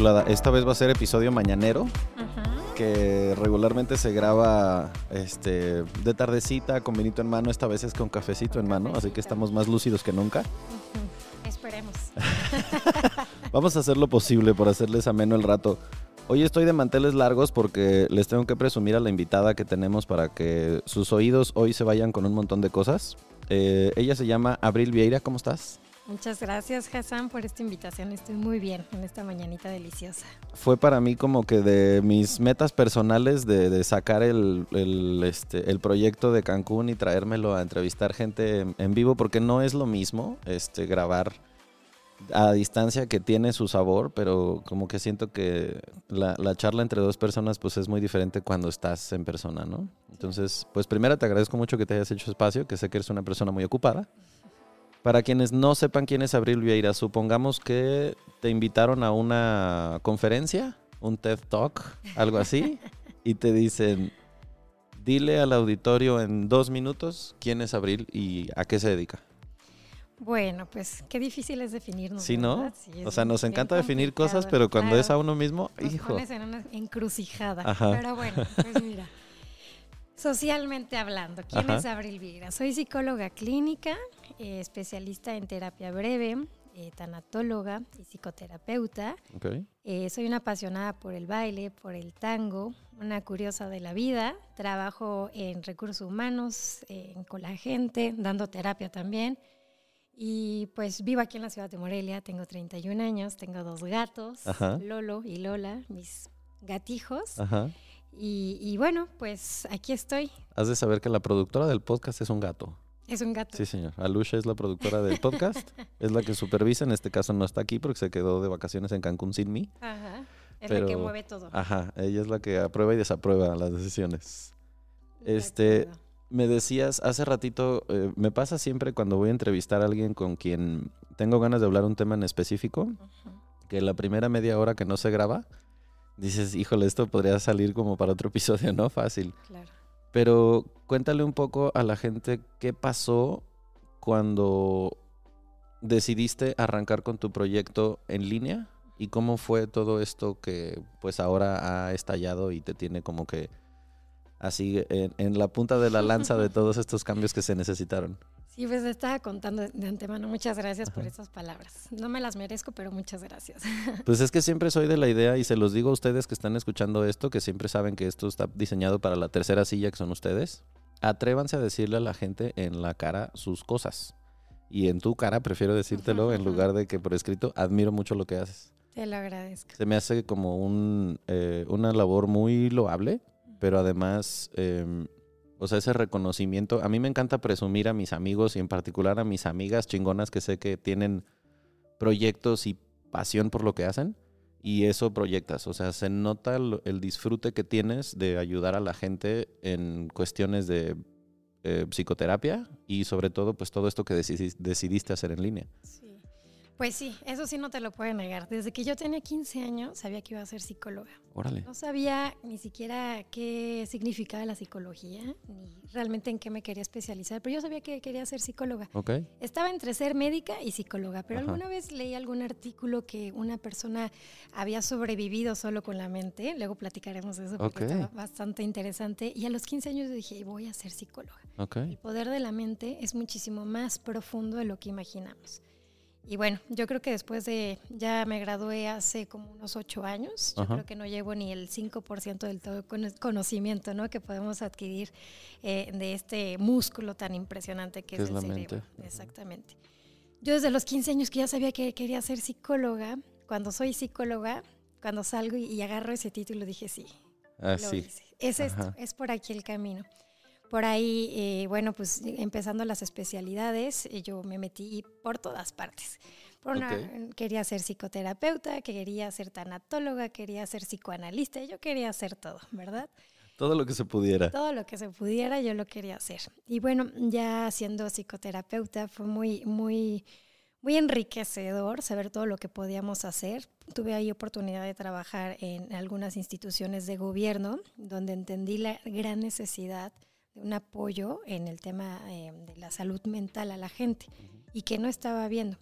Chulada. Esta vez va a ser episodio mañanero, que regularmente se graba este, de tardecita, con vinito en mano. Esta vez es con cafecito en mano, así que estamos más lúcidos que nunca. Esperemos. Vamos a hacer lo posible por hacerles ameno el rato. Hoy estoy de manteles largos porque les tengo que presumir a la invitada que tenemos para que sus oídos hoy se vayan con un montón de cosas. Eh, ella se llama Abril Vieira, ¿cómo estás? Muchas gracias, Hassan, por esta invitación. Estoy muy bien en esta mañanita deliciosa. Fue para mí como que de mis metas personales de, sacar el, el, este, el proyecto de Cancún y traérmelo a entrevistar gente en, en vivo porque no es lo mismo este, grabar a distancia que tiene su sabor, pero como que siento que la, la, charla entre dos personas pues es muy diferente cuando estás en persona, ¿no? Entonces, pues primero te agradezco mucho que te hayas hecho espacio, que sé que eres una persona muy ocupada. Para quienes no sepan quién es Abril Vieira, supongamos que te invitaron a una conferencia, un TED Talk, algo así, y te dicen, dile al auditorio en dos minutos quién es Abril y a qué se dedica. Bueno, pues qué difícil es definirnos. Sí, ¿no? Sí, o sea, nos encanta definir cosas, pero cuando claro. es a uno mismo, nos hijo. pones en una encrucijada. Ajá. Pero bueno, pues mira. Socialmente hablando, ¿quién Ajá. es Abril Vieira? Soy psicóloga clínica, eh, especialista en terapia breve, eh, tanatóloga y psicoterapeuta. Ok. Eh, soy una apasionada por el baile, por el tango, una curiosa de la vida. Trabajo en recursos humanos, eh, con la gente, dando terapia también. Y pues vivo aquí en la ciudad de Morelia, tengo 31 años, tengo dos gatos, Ajá. Lolo y Lola, mis gatijos. Ajá. Y, y bueno, pues aquí estoy. Has de saber que la productora del podcast es un gato. Es un gato. Sí, señor. Alusha es la productora del podcast. es la que supervisa. En este caso no está aquí porque se quedó de vacaciones en Cancún sin mí. Ajá. Es Pero- la que mueve todo. Ajá. Ella es la que aprueba y desaprueba las decisiones. De este, acuerdo. Me decías hace ratito, eh, me pasa siempre cuando voy a entrevistar a alguien con quien tengo ganas de hablar un tema en específico, que la primera media hora que no se graba, dices, híjole, esto podría salir como para otro episodio, ¿no? Fácil. Claro. Pero cuéntale un poco a la gente qué pasó cuando decidiste arrancar con tu proyecto en línea y cómo fue todo esto que pues ahora ha estallado y te tiene como que así en, en la punta de la lanza de todos estos cambios que se necesitaron. Sí, pues estaba contando de antemano. Muchas gracias por Ajá. esas palabras. No me las merezco, pero muchas gracias. Pues es que siempre soy de la idea y se los digo a ustedes que están escuchando esto, que siempre saben que esto está diseñado para la tercera silla que son ustedes. Atrévanse a decirle a la gente en la cara sus cosas. Y en tu cara prefiero decírtelo Ujú, en lugar de que por escrito admiro mucho lo que haces. Te lo agradezco. Se me hace como un, eh, una labor muy loable, pero además, eh, o sea, ese reconocimiento. A mí me encanta presumir a mis amigos y en particular a mis amigas chingonas que sé que tienen proyectos y pasión por lo que hacen. Y eso proyectas, o sea, se nota el, disfrute que tienes de ayudar a la gente en cuestiones de eh, psicoterapia y sobre todo, pues todo esto que decidis- decidiste hacer en línea. Sí. Pues sí, eso sí no te lo puedo negar. Desde que yo tenía 15 años sabía que iba a ser psicóloga. Órale. No sabía ni siquiera qué significaba la psicología, ni realmente en qué me quería especializar, pero yo sabía que quería ser psicóloga. Ok. Estaba entre ser médica y psicóloga, pero alguna vez leí algún artículo que una persona había sobrevivido solo con la mente, luego platicaremos de eso porque estaba bastante interesante, y a los 15 años dije, voy a ser psicóloga. Okay. El poder de la mente es muchísimo más profundo de lo que imaginamos. Y bueno, yo creo que después de, ya me gradué hace como unos ocho años, yo creo que no llevo ni el 5% del todo conocimiento ¿no? que podemos adquirir eh, de este músculo tan impresionante que es, el cerebro. Exactamente. Yo desde los 15 años que ya sabía que quería ser psicóloga, cuando soy psicóloga, cuando salgo y, agarro ese título, dije sí. Ah, sí. Es esto, es por aquí el camino. Por ahí, eh, bueno, pues empezando las especialidades, eh, yo me metí por todas partes. Por quería ser psicoterapeuta, quería ser tanatóloga, quería ser psicoanalista, yo quería hacer todo, ¿verdad? Todo lo que se pudiera. Todo lo que se pudiera, yo lo quería hacer. Y bueno, ya siendo psicoterapeuta fue muy, muy, muy enriquecedor saber todo lo que podíamos hacer. Tuve ahí oportunidad de trabajar en algunas instituciones de gobierno, donde entendí la gran necesidad un apoyo en el tema eh, de la salud mental a la gente y que no estaba viendo.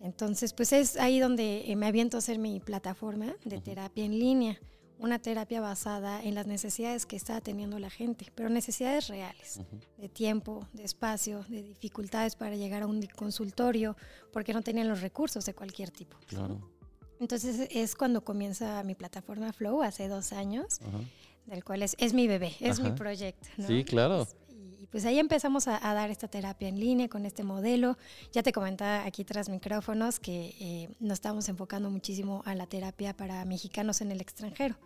Entonces, pues es ahí donde eh, me aviento a hacer mi plataforma de terapia en línea, una terapia basada en las necesidades que estaba teniendo la gente, pero necesidades reales, de tiempo, de espacio, de dificultades para llegar a un consultorio, porque no tenían los recursos de cualquier tipo. Entonces es cuando comienza mi plataforma Flow, hace dos años del cual es, es mi bebé, es mi proyecto. Sí, claro pues ahí empezamos a, dar esta terapia en línea con este modelo. Ya te comentaba aquí tras micrófonos que eh, nos estamos enfocando muchísimo a la terapia para mexicanos en el extranjero.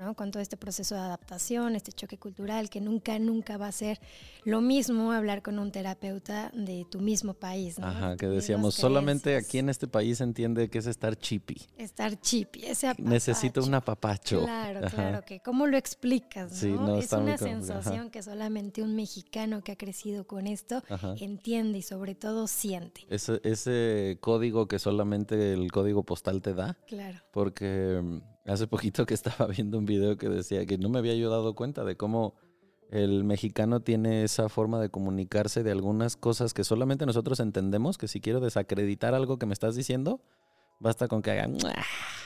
¿no? Con todo este proceso de adaptación, este choque cultural, que nunca, nunca va a ser lo mismo hablar con un terapeuta de tu mismo país. ¿no? Ajá, que decíamos, solamente aquí en este país se entiende que es estar chippy. Estar chippy, ese apapacho. Necesito un apapacho. Claro, claro, que ¿cómo lo explicas? ¿no? es una sensación que solamente un mexicano que ha crecido con esto entiende y sobre todo siente. Ese, ese código que solamente el código postal te da. Claro. Porque mm, hace poquito que estaba viendo un video que decía que no me había yo dado cuenta de cómo el mexicano tiene esa forma de comunicarse de algunas cosas que solamente nosotros entendemos, que si quiero desacreditar algo que me estás diciendo, basta con que hagan...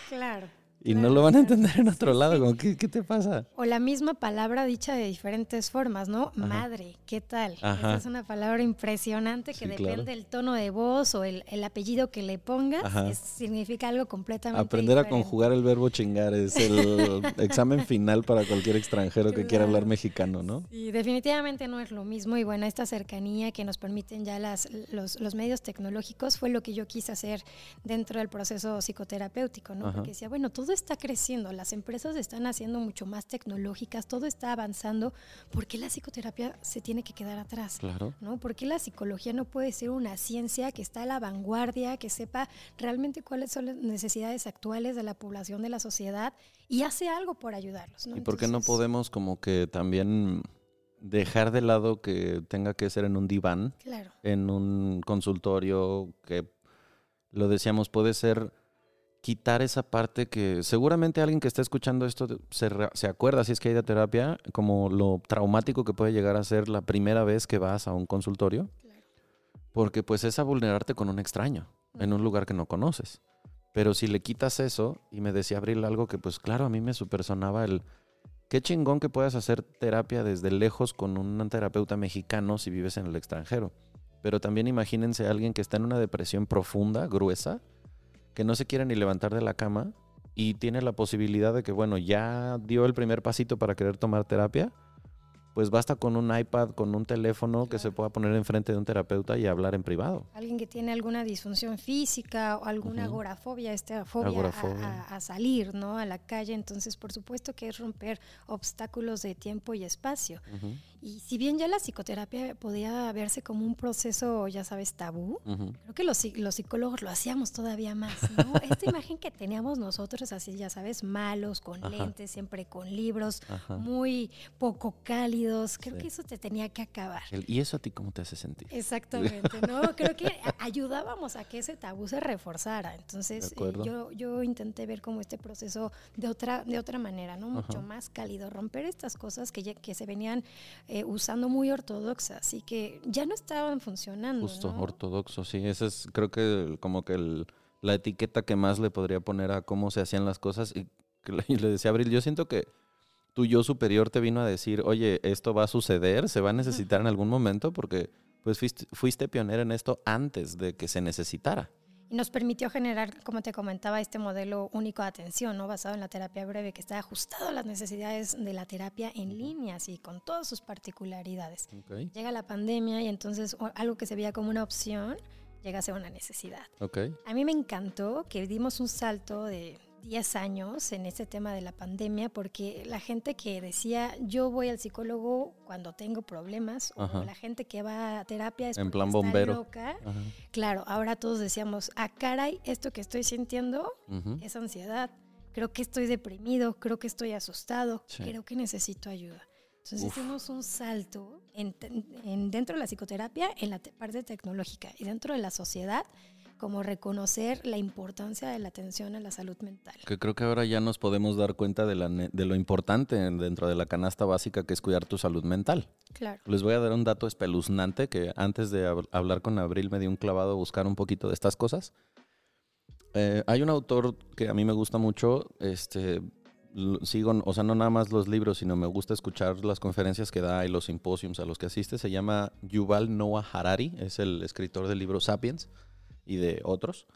Claro. Y no lo van a entender en otro lado, como, ¿qué, te pasa? O la misma palabra dicha de diferentes formas, ¿no? Madre, ¿qué tal? Esa es una palabra impresionante que depende del tono de voz o el, apellido que le pongas, significa algo completamente Aprender a conjugar el verbo chingar es el examen final para cualquier extranjero que quiera hablar mexicano, ¿no? Y definitivamente no es lo mismo. Y bueno, esta cercanía que nos permiten ya las, los, los medios tecnológicos fue lo que yo quise hacer dentro del proceso psicoterapéutico, ¿no? Porque decía, bueno, todo está creciendo, las empresas están haciendo mucho más tecnológicas, todo está avanzando, ¿por qué la psicoterapia se tiene que quedar atrás? Claro. ¿no? ¿Por qué la psicología no puede ser una ciencia que está a la vanguardia, que sepa realmente cuáles son las necesidades actuales de la población, de la sociedad y hace algo por ayudarlos? ¿Y por qué no podemos como que también dejar de lado que tenga que ser en un diván, en un consultorio, que lo decíamos, puede ser quitar esa parte que seguramente alguien que está escuchando esto se, se, acuerda, si es que hay de terapia, como lo traumático que puede llegar a ser la primera vez que vas a un consultorio. Porque pues es a vulnerarte con un extraño en un lugar que no conoces. Pero si le quitas eso, y me decía Abril algo que pues claro, a mí me supersonaba el... Qué chingón que puedas hacer terapia desde lejos con un terapeuta mexicano si vives en el extranjero. Pero también imagínense a alguien que está en una depresión profunda, gruesa, que no se quiere ni levantar de la cama y tiene la posibilidad de que, bueno, ya dio el primer pasito para querer tomar terapia, pues basta con un iPad, con un teléfono que se pueda poner enfrente de un terapeuta y hablar en privado. Alguien que tiene alguna disfunción física o alguna agorafobia, esta fobia a, salir, ¿no? A la calle. Entonces, por supuesto que es romper obstáculos de tiempo y espacio. Y si bien ya la psicoterapia podía verse como un proceso, ya sabes, tabú, creo que los, los, psicólogos lo hacíamos todavía más, ¿no? Esta imagen que teníamos nosotros, así, ya sabes, malos, con lentes, siempre con libros, muy poco cálidos, creo que eso te tenía que acabar. ¿Y eso a ti cómo te hace sentir? Exactamente, ¿no? creo que ayudábamos a que ese tabú se reforzara. Entonces, eh, yo, yo intenté ver como este proceso de otra, de otra manera, ¿no? Mucho más cálido, romper estas cosas que, que se venían eh, usando muy ortodoxas y que ya no estaban funcionando. Justo, ortodoxo, sí. Esa es creo que como que la etiqueta que más le podría poner a cómo se hacían las cosas. Y, le decía Abril, yo siento que tu yo superior te vino a decir, oye, esto va a suceder, se va a necesitar en algún momento porque pues fuiste, fuiste pionera en esto antes de que se necesitara y nos permitió generar, como te comentaba, este modelo único de atención, ¿no? basado en la terapia breve, que está ajustado a las necesidades de la terapia en línea, así, con todas sus particularidades. Llega la pandemia y entonces algo que se veía como una opción llega a ser una necesidad. A mí me encantó que dimos un salto de 10 años en este tema de la pandemia porque la gente que decía yo voy al psicólogo cuando tengo problemas o la gente que va a terapia es en plan bombero. loca. Claro, ahora todos decíamos, ah, caray, esto que estoy sintiendo es ansiedad. Creo que estoy deprimido, creo que estoy asustado, creo que necesito ayuda. Entonces hicimos un salto en, dentro de la psicoterapia, en la parte tecnológica y dentro de la sociedad como reconocer la importancia de la atención a la salud mental. Que creo que ahora ya nos podemos dar cuenta de, la, de lo importante dentro de la canasta básica que es cuidar tu salud mental. Claro. Les voy a dar un dato espeluznante que antes de hablar con Abril me dio un clavado a buscar un poquito de estas cosas. Eh, hay un autor que a mí me gusta mucho, este, sigo, o sea, no nada más los libros, sino me gusta escuchar las conferencias que da y los simposios a los que asiste. Se llama Yuval Noah Harari, es el escritor del libro Sapiens y de otros.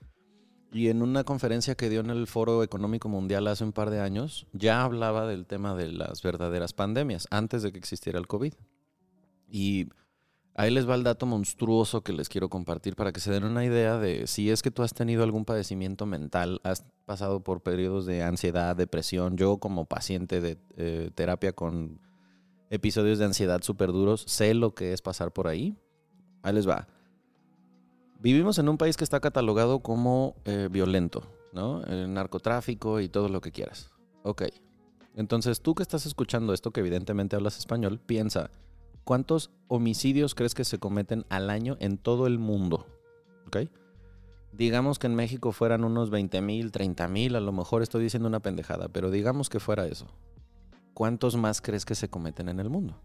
Y en una conferencia que dio en el Foro Económico Mundial hace un par de años, ya hablaba del tema de las verdaderas pandemias, antes de que existiera el COVID. Y ahí les va el dato monstruoso que les quiero compartir para que se den una idea de si es que tú has tenido algún padecimiento mental, has pasado por periodos de ansiedad, depresión. Yo como paciente de eh, terapia con episodios de ansiedad súper duros, sé lo que es pasar por ahí. Ahí les va. Vivimos en un país que está catalogado como eh, violento, ¿no? El narcotráfico y todo lo que quieras. Ok. Entonces, tú que estás escuchando esto, que evidentemente hablas español, piensa, ¿cuántos homicidios crees que se cometen al año en todo el mundo? ¿Ok? Digamos que en México fueran unos 20 mil, 30 mil, a lo mejor estoy diciendo una pendejada, pero digamos que fuera eso. ¿Cuántos más crees que se cometen en el mundo?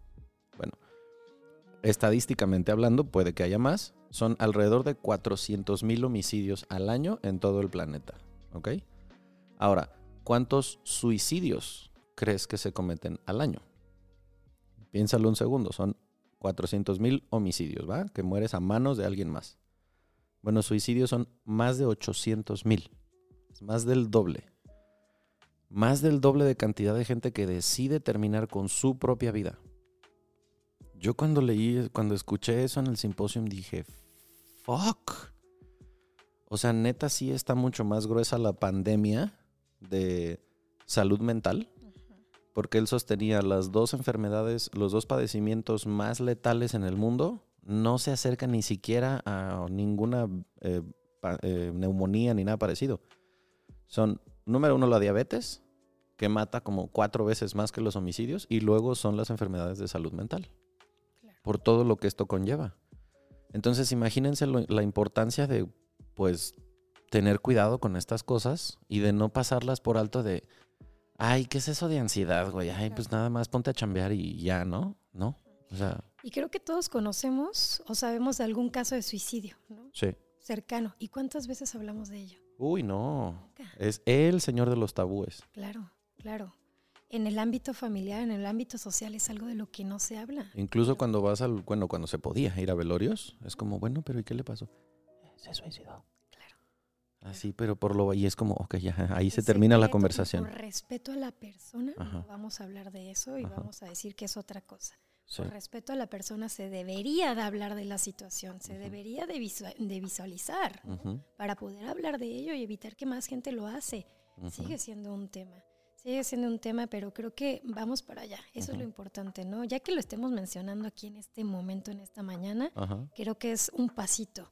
Estadísticamente hablando, puede que haya más, son alrededor de 400 mil homicidios al año en todo el planeta. ¿Ok? Ahora, ¿cuántos suicidios crees que se cometen al año? Piénsalo un segundo, son 400 mil homicidios, ¿va? Que mueres a manos de alguien más. Bueno, suicidios son más de 800 mil, más del doble. Más del doble de cantidad de gente que decide terminar con su propia vida. Yo cuando leí, cuando escuché eso en el simposio dije, fuck. O sea, neta sí está mucho más gruesa la pandemia de salud mental. Porque él sostenía las dos enfermedades, los dos padecimientos más letales en el mundo, no se acercan ni siquiera a ninguna eh, eh, neumonía ni nada parecido. Son, número uno, la diabetes, que mata como cuatro veces más que los homicidios, y luego son las enfermedades de salud mental por todo lo que esto conlleva. Entonces imagínense la importancia de, pues, tener cuidado con estas cosas y de no pasarlas por alto de, ay, ¿qué es eso de ansiedad, güey? Ay, pues nada más ponte a chambear y ya, ¿no? ¿No? O sea... Y creo que todos conocemos o sabemos de algún caso de suicidio, ¿no? Sí. Cercano. ¿Y cuántas veces hablamos de ello? Uy, no. Es el señor de los tabúes. Claro, claro en el ámbito familiar, en el ámbito social, es algo de lo que no se habla. Incluso cuando vas al, bueno, cuando se podía ir a velorios, es como, bueno, pero ¿y qué le pasó? Se suicidó. Claro. Así, pero por lo, y es como, ok, ya, ahí se termina la conversación. Por respeto a la persona, vamos a hablar de eso y vamos a decir que es otra cosa. Por respeto a la persona se debería de hablar de la situación, se debería de, visualizar para poder hablar de ello y evitar que más gente lo hace. Sigue siendo un tema Sigue siendo un tema, pero creo que vamos para allá. Eso es lo importante, ¿no? Ya que lo estemos mencionando aquí en este momento, en esta mañana, creo que es un pasito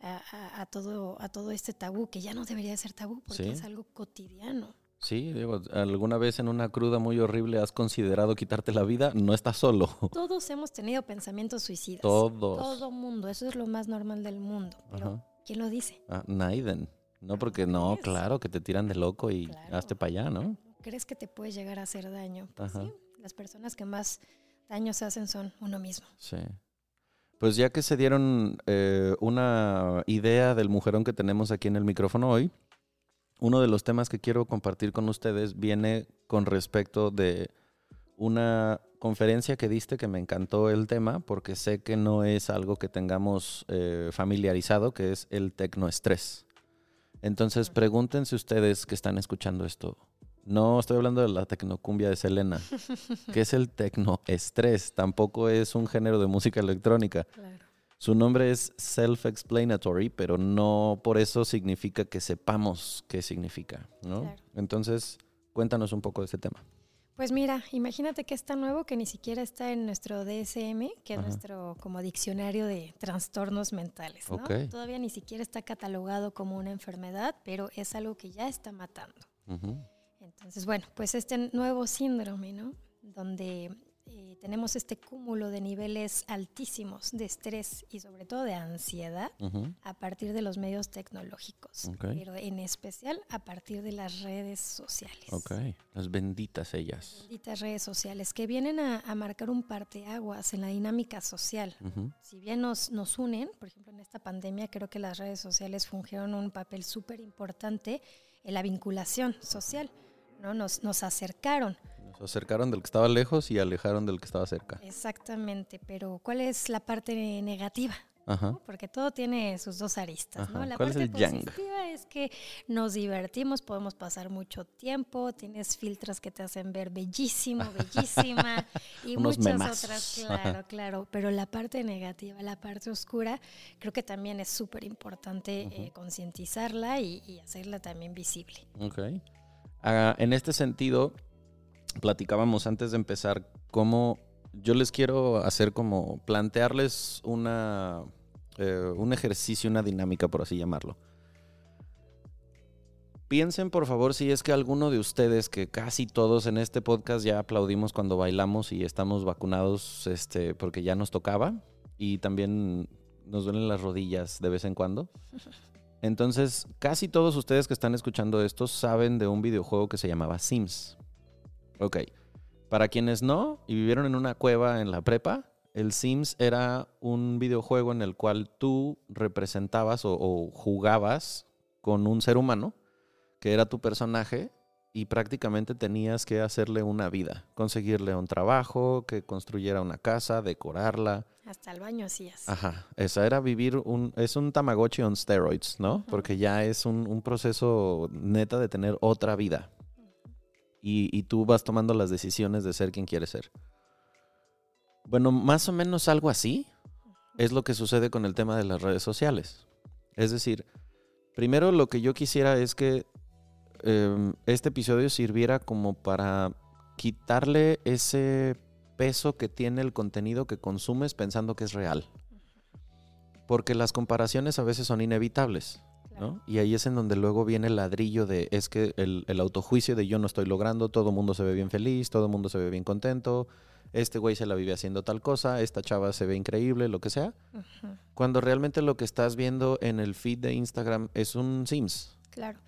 a, todo, a todo este tabú, que ya no debería ser tabú porque es algo cotidiano. Sí, digo, alguna vez en una cruda muy horrible has considerado quitarte la vida, no estás solo. Todos hemos tenido pensamientos suicidas. Todos. Todo mundo, eso es lo más normal del mundo. Pero, ¿quién lo dice? Ah, Naiden. No, porque no, claro, que te tiran de loco y hazte para allá, ¿no? ¿Crees que te puede llegar a hacer daño? Pues sí, las personas que más daño se hacen son uno mismo. Sí. Pues ya que se dieron eh, una idea del mujerón que tenemos aquí en el micrófono hoy, uno de los temas que quiero compartir con ustedes viene con respecto de una conferencia que diste que me encantó el tema porque sé que no es algo que tengamos eh, familiarizado, que es el tecnoestrés. Entonces pregúntense ustedes que están escuchando esto. No estoy hablando de la tecnocumbia de Selena, que es el tecnoestrés. Tampoco es un género de música electrónica. Claro. Su nombre es self-explanatory, pero no por eso significa que sepamos qué significa, ¿no? Entonces, cuéntanos un poco de ese tema. Pues mira, imagínate que es tan nuevo que ni siquiera está en nuestro DSM, que es nuestro como diccionario de trastornos mentales, ¿no? Todavía ni siquiera está catalogado como una enfermedad, pero es algo que ya está matando. Entonces, bueno, pues este nuevo síndrome, ¿no? Donde eh, tenemos este cúmulo de niveles altísimos de estrés y sobre todo de ansiedad a partir de los medios tecnológicos, pero en especial a partir de las redes sociales. Ok, las benditas ellas. Benditas redes sociales que vienen a, marcar un parteaguas en la dinámica social. Si bien nos, nos unen, por ejemplo en esta pandemia creo que las redes sociales fungieron un papel súper importante en la vinculación social, ¿no? Nos, nos acercaron se acercaron del que estaba lejos y alejaron del que estaba cerca. Exactamente, pero ¿cuál es la parte negativa? Porque todo tiene sus dos aristas, ¿no? La parte positiva es que nos divertimos, podemos pasar mucho tiempo, tienes filtros que te hacen ver bellísimo, bellísima y muchas otras, claro, claro. Pero la parte negativa, la parte oscura, creo que también es súper importante eh, concientizarla y, hacerla también visible. Ok. Ah, en este sentido, platicábamos antes de empezar cómo yo les quiero hacer como plantearles una, eh, un ejercicio, una dinámica, por así llamarlo. Piensen por favor si es que alguno de ustedes, que casi todos en este podcast ya aplaudimos cuando bailamos y estamos vacunados este, porque ya nos tocaba y también nos duelen las rodillas de vez en cuando. Entonces, casi todos ustedes que están escuchando esto saben de un videojuego que se llamaba Sims. Ok. Para quienes no y vivieron en una cueva en la prepa, el Sims era un videojuego en el cual tú representabas o, jugabas con un ser humano, que era tu personaje, y prácticamente tenías que hacerle una vida, conseguirle un trabajo, que construyera una casa, decorarla. Hasta el baño hacías. Ajá, esa era vivir un, es un Tamagotchi on steroids, ¿no? Porque ya es un, un proceso neta de tener otra vida y, tú vas tomando las decisiones de ser quien quieres ser. Bueno, más o menos algo así es lo que sucede con el tema de las redes sociales. Es decir, primero lo que yo quisiera es que em, este episodio sirviera como para quitarle ese peso que tiene el contenido que consumes pensando que es real. Porque las comparaciones a veces son inevitables. Y ahí es en donde luego viene el ladrillo de, es que el, autojuicio de yo no estoy logrando, todo el mundo se ve bien feliz, todo el mundo se ve bien contento, este güey se la vive haciendo tal cosa, esta chava se ve increíble, lo que sea. Cuando realmente lo que estás viendo en el feed de Instagram es un Sims. Claro.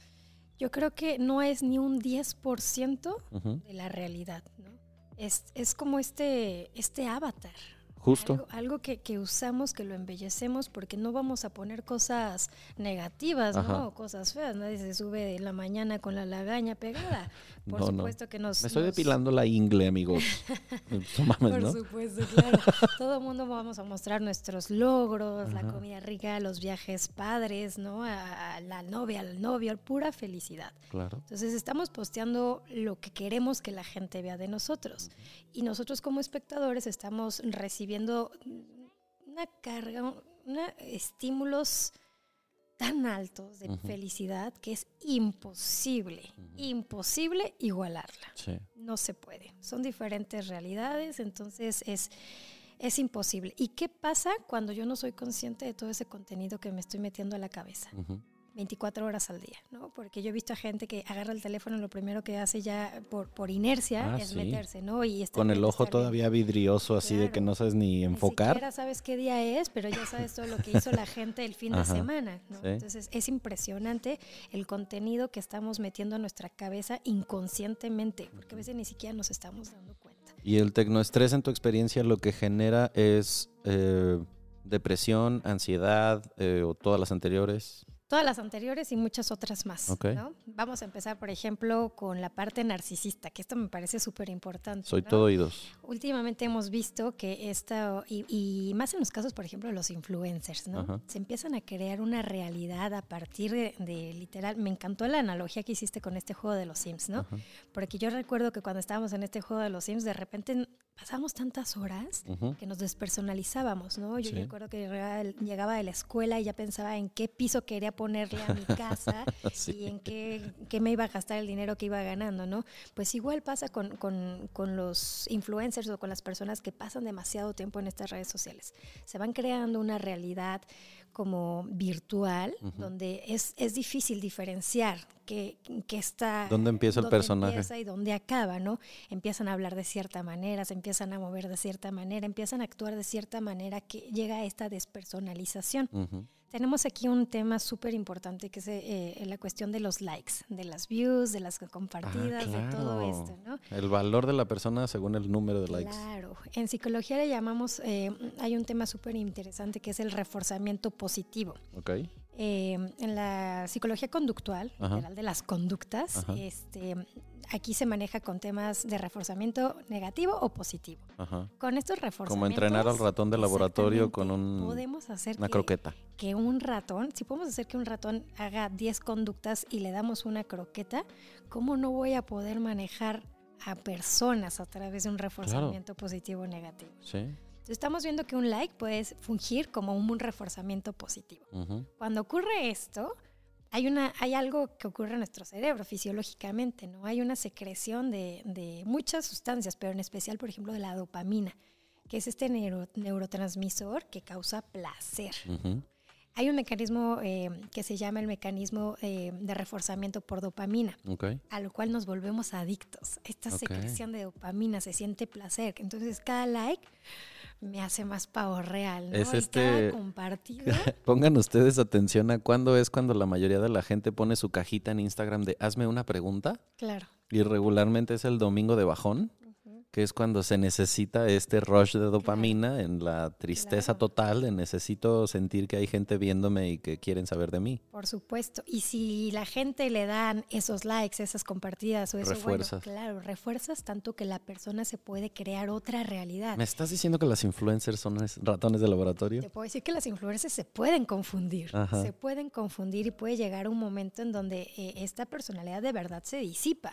Yo creo que no es ni un 10% de la realidad, ¿no? Es, es como este, este avatar, Justo. Algo, que, que, usamos, que lo embellecemos, porque no vamos a poner cosas negativas, ¿no? Cosas feas. Nadie se sube de la mañana con la lagaña pegada. Por supuesto que nos. Me estoy depilando la ingle, amigos. Por supuesto, claro. Todo el mundo vamos a mostrar nuestros logros, la comida rica, los viajes padres, ¿no? A, la novia, al novio, pura felicidad. Claro. Entonces estamos posteando lo que queremos que la gente vea de nosotros. Y nosotros como espectadores estamos recibiendo una carga, una, estímulos tan altos de felicidad que es imposible, imposible igualarla. No se puede. Son diferentes realidades, entonces es, es imposible. ¿Y qué pasa cuando yo no soy consciente de todo ese contenido que me estoy metiendo a la cabeza? 24 horas al día, ¿no? Porque yo he visto a gente que agarra el teléfono y lo primero que hace ya por, por inercia ah, es meterse, ¿no? Y Con el ojo todavía vidrioso, así de que no sabes ni enfocar. Ni siquiera sabes qué día es, pero ya sabes todo lo que hizo la gente el fin de semana, ¿no? Entonces es impresionante el contenido que estamos metiendo a nuestra cabeza inconscientemente, porque a veces ni siquiera nos estamos dando cuenta. Y el tecnoestrés en tu experiencia lo que genera es eh, depresión, ansiedad eh, o todas las anteriores. Todas las anteriores y muchas otras más. Vamos a empezar, por ejemplo, con la parte narcisista, que esto me parece súper importante. Soy todo oídos. Últimamente hemos visto que esto, y, más en los casos, por ejemplo, de los influencers, ¿no? Se empiezan a crear una realidad a partir de, literal. Me encantó la analogía que hiciste con este juego de los Sims, ¿no? Porque yo recuerdo que cuando estábamos en este juego de los Sims, de repente pasamos tantas horas que nos despersonalizábamos, ¿no? Yo recuerdo que llegaba de la escuela y ya pensaba en qué piso quería ponerle a mi casa y en qué, qué, me iba a gastar el dinero que iba ganando, ¿no? Pues igual pasa con, con, con, los influencers o con las personas que pasan demasiado tiempo en estas redes sociales. Se van creando una realidad como virtual, donde es, es, difícil diferenciar que, que está... ¿Dónde empieza el personaje? Empieza y dónde acaba, ¿no? Empiezan a hablar de cierta manera, se empiezan a mover de cierta manera, empiezan a actuar de cierta manera que llega a esta despersonalización. Tenemos aquí un tema súper importante que es eh, la cuestión de los likes, de las views, de las compartidas, ah, de todo esto, ¿no? El valor de la persona según el número de likes. Claro. En psicología le llamamos, eh, hay un tema súper interesante que es el reforzamiento positivo. Ok. Eh, en la psicología conductual, general de las conductas, este, aquí se maneja con temas de reforzamiento negativo o positivo. Con estos reforzamientos... Como entrenar al ratón de laboratorio con un, podemos hacer una croqueta. Que un ratón, si podemos hacer que un ratón haga 10 conductas y le damos una croqueta, ¿cómo no voy a poder manejar a personas a través de un reforzamiento positivo o negativo? Sí estamos viendo que un like puede fungir como un, reforzamiento positivo. Cuando ocurre esto, hay, una, hay algo que ocurre en nuestro cerebro fisiológicamente, ¿no? Hay una secreción de, muchas sustancias, pero en especial, por ejemplo, de la dopamina, que es este neurotransmisor que causa placer. Hay un mecanismo eh, que se llama el mecanismo eh, de reforzamiento por dopamina, a lo cual nos volvemos adictos. Esta secreción de dopamina se siente placer. Entonces, cada like me hace más pavo real, ¿no? Es este... compartido. Pongan ustedes atención a cuándo es cuando la mayoría de la gente pone su cajita en Instagram de hazme una pregunta. Claro. Y regularmente es el domingo de bajón que es cuando se necesita este rush de dopamina en la tristeza total de necesito sentir que hay gente viéndome y que quieren saber de mí. Por supuesto. Y si la gente le dan esos likes, esas compartidas o eso, refuerzas. bueno, claro, refuerzas tanto que la persona se puede crear otra realidad. ¿Me estás diciendo que las influencers son ratones de laboratorio? Te puedo decir que las influencers se pueden confundir. Se pueden confundir y puede llegar un momento en donde eh, esta personalidad de verdad se disipa,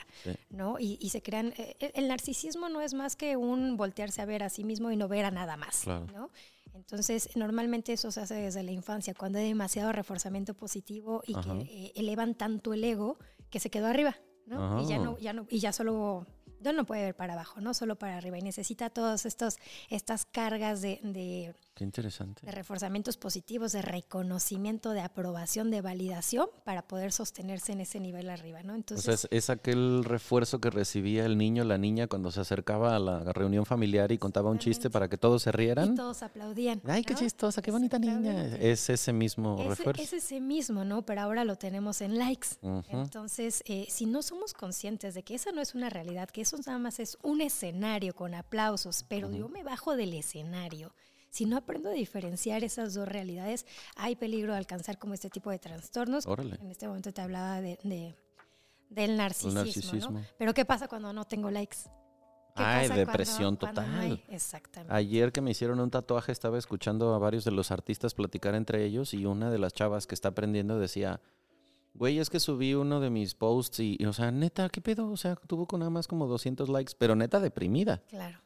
¿no? Y, y se crean... Eh, el narcisismo no es más que un voltearse a ver a sí mismo y no ver a nada más, ¿no? Entonces, normalmente eso se hace desde la infancia, cuando hay demasiado reforzamiento positivo y que eh, elevan tanto el ego que se quedó arriba, ¿no? Y ya no, ya no, y ya solo no puede ver para abajo, no solo para arriba. Y necesita todas estas cargas de, Qué interesante. De reforzamientos positivos, de reconocimiento, de aprobación, de validación para poder sostenerse en ese nivel arriba, ¿no? Entonces, es, aquel refuerzo que recibía el niño, la niña cuando se acercaba a la reunión familiar y contaba un chiste para que todos se rieran. Y todos aplaudían. Ay, qué chistosa, qué bonita niña. Es ese mismo refuerzo. Es ese mismo, ¿no? Pero ahora lo tenemos en likes. Entonces, eh, si no somos conscientes de que esa no es una realidad, que eso nada más es un escenario con aplausos, pero yo me bajo del escenario si no aprendo a diferenciar esas dos realidades, hay peligro de alcanzar como este tipo de trastornos. En este momento te hablaba de, del narcisismo, Pero ¿qué pasa cuando no tengo likes? Ay, depresión total. Exactamente. Ayer que me hicieron un tatuaje estaba escuchando a varios de los artistas platicar entre ellos y una de las chavas que está aprendiendo decía, güey, es que subí uno de mis posts y, o sea, neta, ¿qué pedo? O sea, tuvo con nada más como 200 likes, pero neta deprimida. Claro.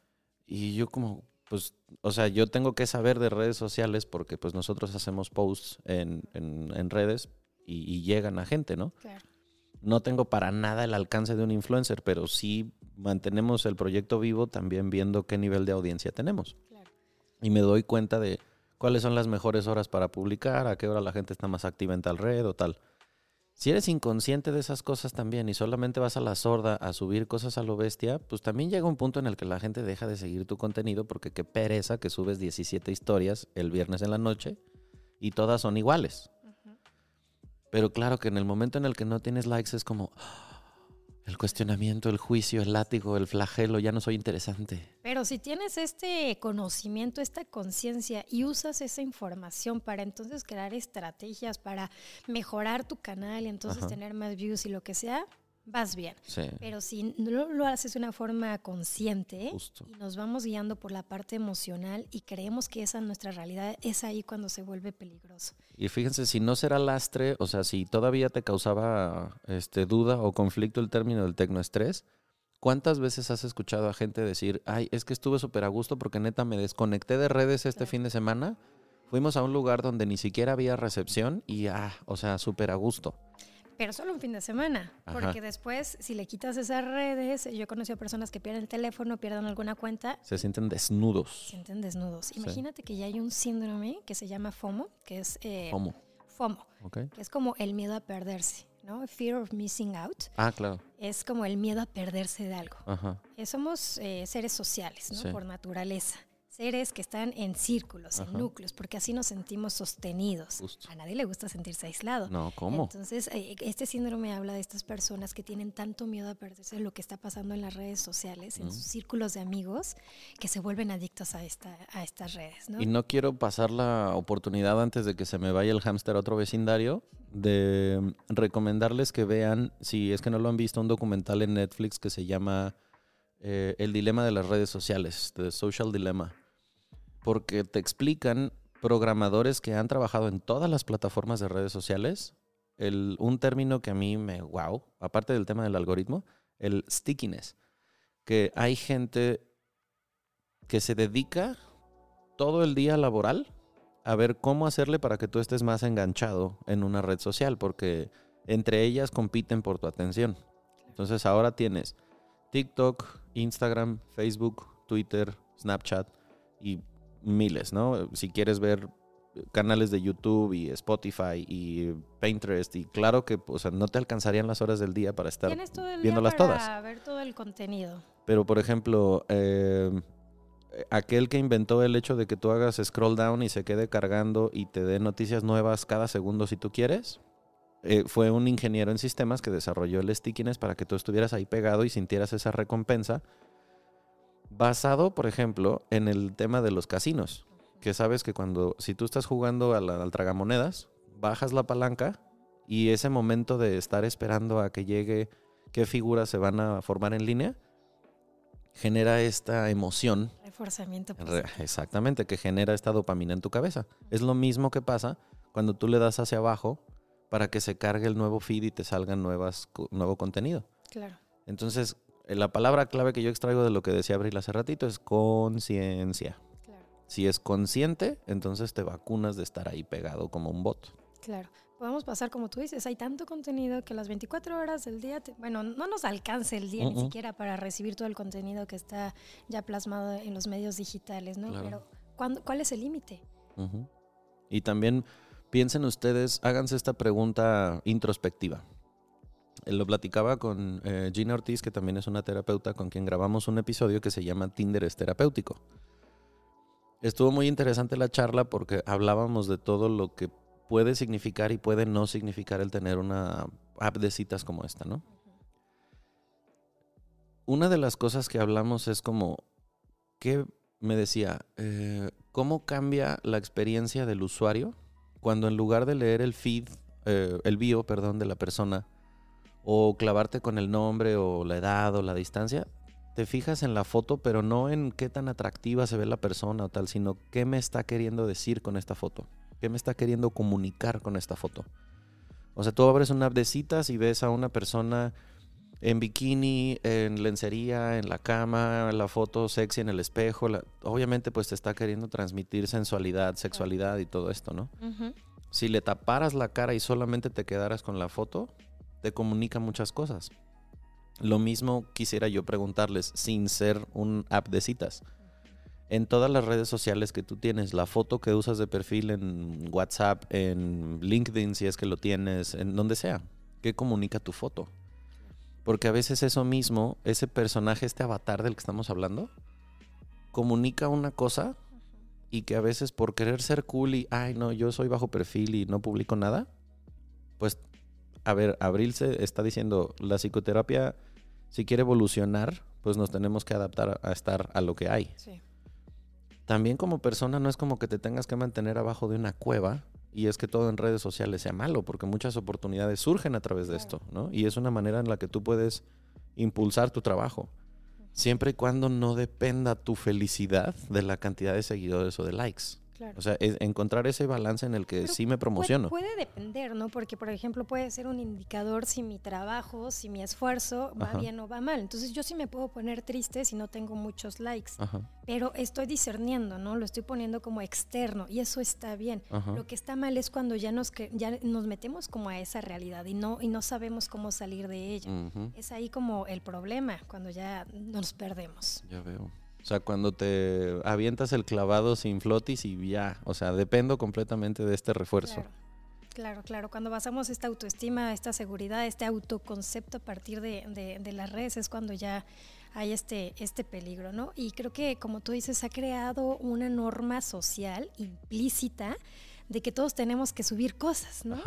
Y yo como, pues, o sea, yo tengo que saber de redes sociales porque pues nosotros hacemos posts en, en, en redes y, y, llegan a gente, ¿no? Claro. No tengo para nada el alcance de un influencer, pero sí mantenemos el proyecto vivo también viendo qué nivel de audiencia tenemos. Claro. Y me doy cuenta de cuáles son las mejores horas para publicar, a qué hora la gente está más activa en tal red o tal. Si eres inconsciente de esas cosas también y solamente vas a la sorda a subir cosas a lo bestia, pues también llega un punto en el que la gente deja de seguir tu contenido porque qué pereza que subes 17 historias el viernes en la noche y todas son iguales. Uh -huh. Pero claro que en el momento en el que no tienes likes es como el cuestionamiento, el juicio, el látigo, el flagelo, ya no soy interesante. Pero si tienes este conocimiento, esta conciencia y usas esa información para entonces crear estrategias para mejorar tu canal y entonces Ajá. tener más views y lo que sea, vas bien. Sí. Pero si no lo haces de una forma consciente Justo. y nos vamos guiando por la parte emocional y creemos que esa es nuestra realidad, es ahí cuando se vuelve peligroso. Y fíjense, si no será lastre, o sea, si todavía te causaba este, duda o conflicto el término del tecnoestrés, ¿cuántas veces has escuchado a gente decir, ay, es que estuve súper a gusto porque neta me desconecté de redes este Claro. fin de semana? Fuimos a un lugar donde ni siquiera había recepción y, ah, o sea, súper a gusto. Pero solo un fin de semana, Ajá. porque después, si le quitas esas redes, yo he conocido personas que pierden el teléfono, pierden alguna cuenta, Se sienten desnudos. se sienten desnudos. Sí. Imagínate que ya hay un síndrome que se llama FOMO, que es eh. FOMO, que es como el miedo a perderse, ¿no? Fear of missing out Ah, claro. es como el miedo a perderse de algo. Ajá. Eh, somos eh, seres sociales, ¿no? Sí. Por naturaleza. Seres que están en círculos, Ajá. en núcleos, porque así nos sentimos sostenidos. Justo. A nadie le gusta sentirse aislado. No, ¿cómo? Entonces, eh, este síndrome habla de estas personas que tienen tanto miedo a perderse de lo que está pasando en las redes sociales, en Mm. sus círculos de amigos, que se vuelven adictos a, esta, a estas redes, ¿no? Y no quiero pasar la oportunidad antes de que se me vaya el hámster a otro vecindario de recomendarles que vean, si es que no lo han visto, un documental en Netflix que se llama eh, El dilema de las redes sociales, The Social Dilemma. Porque te explican programadores que han trabajado en todas las plataformas de redes sociales. El, un término que a mí me, wow, aparte del tema del algoritmo, el stickiness. Que hay gente que se dedica todo el día laboral a ver cómo hacerle para que tú estés más enganchado en una red social, porque entre ellas compiten por tu atención. Entonces ahora tienes TikTok, Instagram, Facebook, Twitter, Snapchat y miles, ¿no? Si quieres ver canales de YouTube y Spotify y Pinterest y claro que o sea, no te alcanzarían las horas del día para estar todo el día viéndolas para todas. ver todo el contenido. Pero, por ejemplo, eh, aquel que inventó el hecho de que tú hagas scroll down y se quede cargando y te dé noticias nuevas cada segundo si tú quieres, eh, fue un ingeniero en sistemas que desarrolló el stickiness para que tú estuvieras ahí pegado y sintieras esa recompensa. Basado, por ejemplo, en el tema de los casinos. Que sabes que cuando, si tú estás jugando a la- al tragamonedas, bajas la palanca y ese momento de estar esperando a que llegue qué figuras se van a formar en línea, genera esta emoción. Reforzamiento. Re- positivo. Exactamente, que genera esta dopamina en tu cabeza. Es lo mismo que pasa cuando tú le das hacia abajo para que se cargue el nuevo feed y te salgan nuevas, nuevo contenido. Claro. Entonces, la palabra clave que yo extraigo de lo que decía Abril hace ratito es conciencia. Claro. Si es consciente, entonces te vacunas de estar ahí pegado como un bot. Claro. Podemos pasar, como tú dices, hay tanto contenido que las 24 horas del día, te- bueno, no nos alcanza el día ni siquiera para recibir todo el contenido que está ya plasmado en los medios digitales, ¿no? Claro. Pero ¿cuándo- ¿cuál es el límite? Y también piensen ustedes, háganse esta pregunta introspectiva. Eh, Lo platicaba con eh, Gina Ortiz, que también es una terapeuta con quien grabamos un episodio que se llama Tinder es terapéutico. Estuvo muy interesante la charla porque hablábamos de todo lo que puede significar y puede no significar el tener una app de citas como esta, ¿no? Una de las cosas que hablamos es como, ¿qué me decía? eh, ¿Cómo cambia la experiencia del usuario cuando en lugar de leer el feed, el bio, perdón, de la persona, o clavarte con el nombre o la edad o la distancia, te fijas en la foto, pero no en qué tan atractiva se ve la persona o tal, sino qué me está queriendo decir con esta foto, qué me está queriendo comunicar con esta foto. O sea, tú abres una app de citas y ves a una persona en bikini, en lencería, en la cama, la foto sexy en el espejo, obviamente pues te está queriendo transmitir sensualidad, sexualidad y todo esto, ¿no? Si le taparas la cara y solamente te quedaras con la foto, te comunica muchas cosas. Lo mismo quisiera yo preguntarles, sin ser un app de citas. En todas las redes sociales que tú tienes, la foto que usas de perfil en WhatsApp, en LinkedIn, si es que lo tienes, en donde sea, ¿qué comunica tu foto? Porque a veces eso mismo, ese personaje, este avatar del que estamos hablando, comunica una cosa y que a veces por querer ser cool y, ay, no, yo soy bajo perfil y no publico nada, pues, a ver, Abril se está diciendo, la psicoterapia, si quiere evolucionar, pues nos tenemos que adaptar a estar a lo que hay. También como persona no es como que te tengas que mantener abajo de una cueva y es que todo en redes sociales sea malo, porque muchas oportunidades surgen a través de esto, ¿no? Y es una manera en la que tú puedes impulsar tu trabajo, siempre y cuando no dependa tu felicidad de la cantidad de seguidores o de likes. O sea, encontrar ese balance en el que sí me promociono. Puede, depender, ¿no? Porque, por ejemplo, puede ser un indicador si mi trabajo, si mi esfuerzo va bien o va mal. Entonces, yo sí me puedo poner triste si no tengo muchos likes. Pero estoy discerniendo, ¿no? Lo estoy poniendo como externo y eso está bien. Lo que está mal es cuando ya nos, ya nos metemos como a esa realidad y no, y no sabemos cómo salir de ella. Es ahí como el problema, cuando ya nos perdemos. Ya veo. O sea, cuando te avientas el clavado sin flotis y ya, o sea, dependo completamente de este refuerzo. Claro. Claro, Cuando basamos esta autoestima, esta seguridad, este autoconcepto a partir de, las redes es cuando ya hay este, este peligro, ¿no? Y creo que, como tú dices, ha creado una norma social implícita de que todos tenemos que subir cosas, ¿no?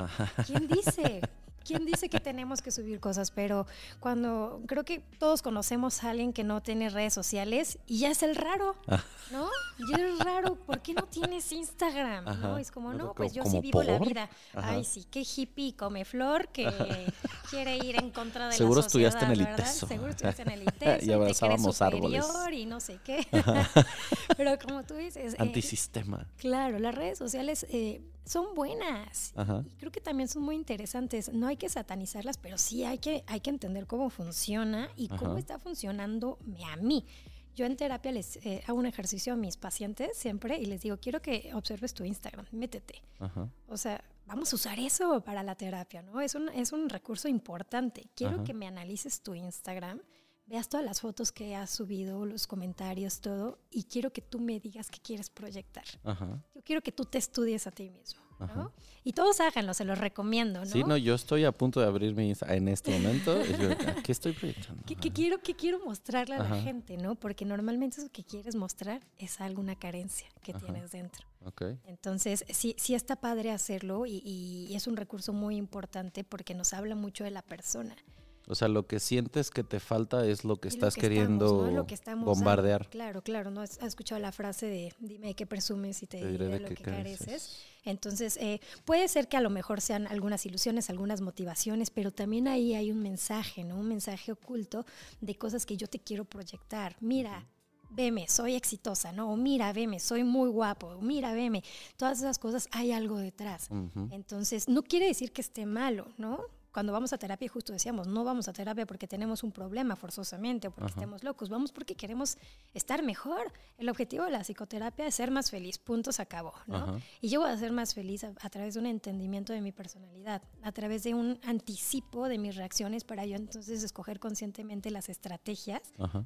¿Quién dice? ¿Quién dice que tenemos que subir cosas? Pero cuando creo que todos conocemos a alguien que no tiene redes sociales y ya es el raro, ah. ¿no? Ya es raro, ¿por qué no tienes Instagram? ¿no? Es como, no, pues yo sí vivo la vida. Ay, sí, qué hippie come flor que quiere ir en contra de Seguro la sociedad, estudiaste en el ITESO. Seguro estudiaste en el ITESO y, abrazábamos árboles. y no sé qué. Pero como tú dices... Eh, Antisistema. claro, las redes sociales... Eh, son buenas. Y creo que también son muy interesantes. No hay que satanizarlas, pero sí hay que, hay que entender cómo funciona y cómo está funcionando a mí. Yo en terapia les eh, hago un ejercicio a mis pacientes siempre y les digo, quiero que observes tu Instagram, métete. O sea, vamos a usar eso para la terapia, ¿no? Es un, es un recurso importante. Quiero que me analices tu Instagram veas todas las fotos que has subido, los comentarios, todo, y quiero que tú me digas qué quieres proyectar. Yo quiero que tú te estudies a ti mismo. ¿no? Y todos háganlo, se los recomiendo, ¿no? Sí, no, yo estoy a punto de abrir mi en este momento. ¿Qué estoy proyectando? ¿Qué, quiero, qué quiero mostrarle a la gente, no? Porque normalmente eso que quieres mostrar es alguna carencia que tienes dentro. Okay. Entonces, sí, sí está padre hacerlo y, y es un recurso muy importante porque nos habla mucho de la persona. O sea, lo que sientes que te falta es lo que estás queriendo bombardear. claro, claro, ¿no? Has escuchado la frase de dime qué presumes y te, diré de lo que, careces. Entonces, eh, puede ser que a lo mejor sean algunas ilusiones, algunas motivaciones, pero también ahí hay un mensaje, ¿no? Un mensaje oculto de cosas que yo te quiero proyectar. Mira, veme, soy exitosa, ¿no? O mira, veme, soy muy guapo, o mira, veme. Todas esas cosas hay algo detrás. Entonces, no quiere decir que esté malo, ¿no? Cuando vamos a terapia, justo decíamos, no vamos a terapia porque tenemos un problema forzosamente o porque estemos locos, vamos porque queremos estar mejor. El objetivo de la psicoterapia es ser más feliz, punto, se acabó, ¿no? Y yo voy a ser más feliz a, través de un entendimiento de mi personalidad, a través de un anticipo de mis reacciones para yo entonces escoger conscientemente las estrategias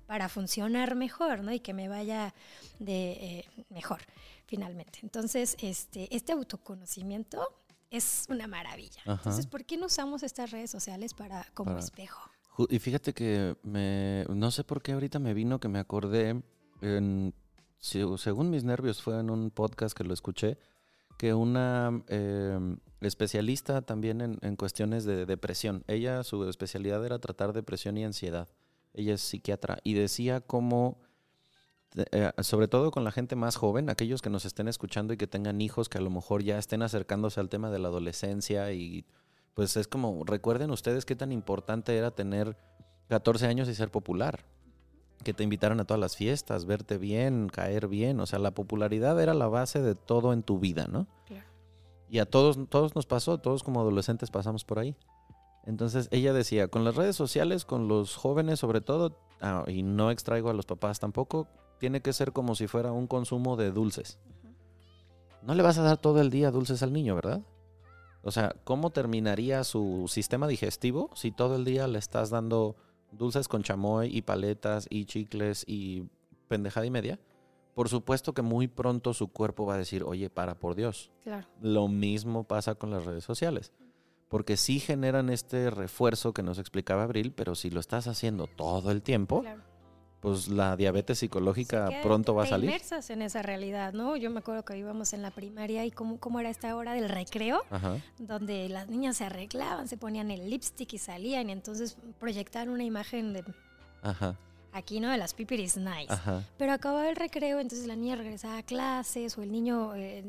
para funcionar mejor, ¿no? Y que me vaya de eh, mejor, finalmente. Entonces, este, este autoconocimiento es una maravilla. Entonces, ¿por qué no usamos estas redes sociales para como espejo? Y fíjate que me, no sé por qué ahorita me vino que me acordé, en, según mis nervios fue en un podcast que lo escuché, que una em, especialista también en, en, cuestiones de depresión, ella su especialidad era tratar depresión y ansiedad, ella es psiquiatra y decía cómo eh, sobre todo con la gente más joven, aquellos que nos estén escuchando y que tengan hijos que a lo mejor ya estén acercándose al tema de la adolescencia y pues es como, recuerden ustedes qué tan importante era tener 14 años y ser popular, que te invitaran a todas las fiestas, verte bien, caer bien, o sea, la popularidad era la base de todo en tu vida, ¿no? Y a todos, todos nos pasó, todos como adolescentes pasamos por ahí. Entonces ella decía, con las redes sociales, con los jóvenes sobre todo, ah, y no extraigo a los papás tampoco, tiene que ser como si fuera un consumo de dulces. No le vas a dar todo el día dulces al niño, ¿verdad? O sea, ¿cómo terminaría su sistema digestivo si todo el día le estás dando dulces con chamoy y paletas y chicles y pendejada y media? Por supuesto que muy pronto su cuerpo va a decir, oye, para por Dios. Claro. Lo mismo pasa con las redes sociales. Porque sí generan este refuerzo que nos explicaba Abril, pero si lo estás haciendo todo el tiempo, Claro. Pues la diabetes psicológica pronto va a salir. inmersas en esa realidad, ¿no? Yo me acuerdo que íbamos en la primaria y cómo, cómo era esta hora del recreo, Ajá. donde las niñas se arreglaban, se ponían el lipstick y salían, y entonces proyectaban una imagen de Ajá. Aquí, ¿no? De las pipiris nice. Ajá. Pero acababa el recreo, entonces la niña regresaba a clases o el niño eh,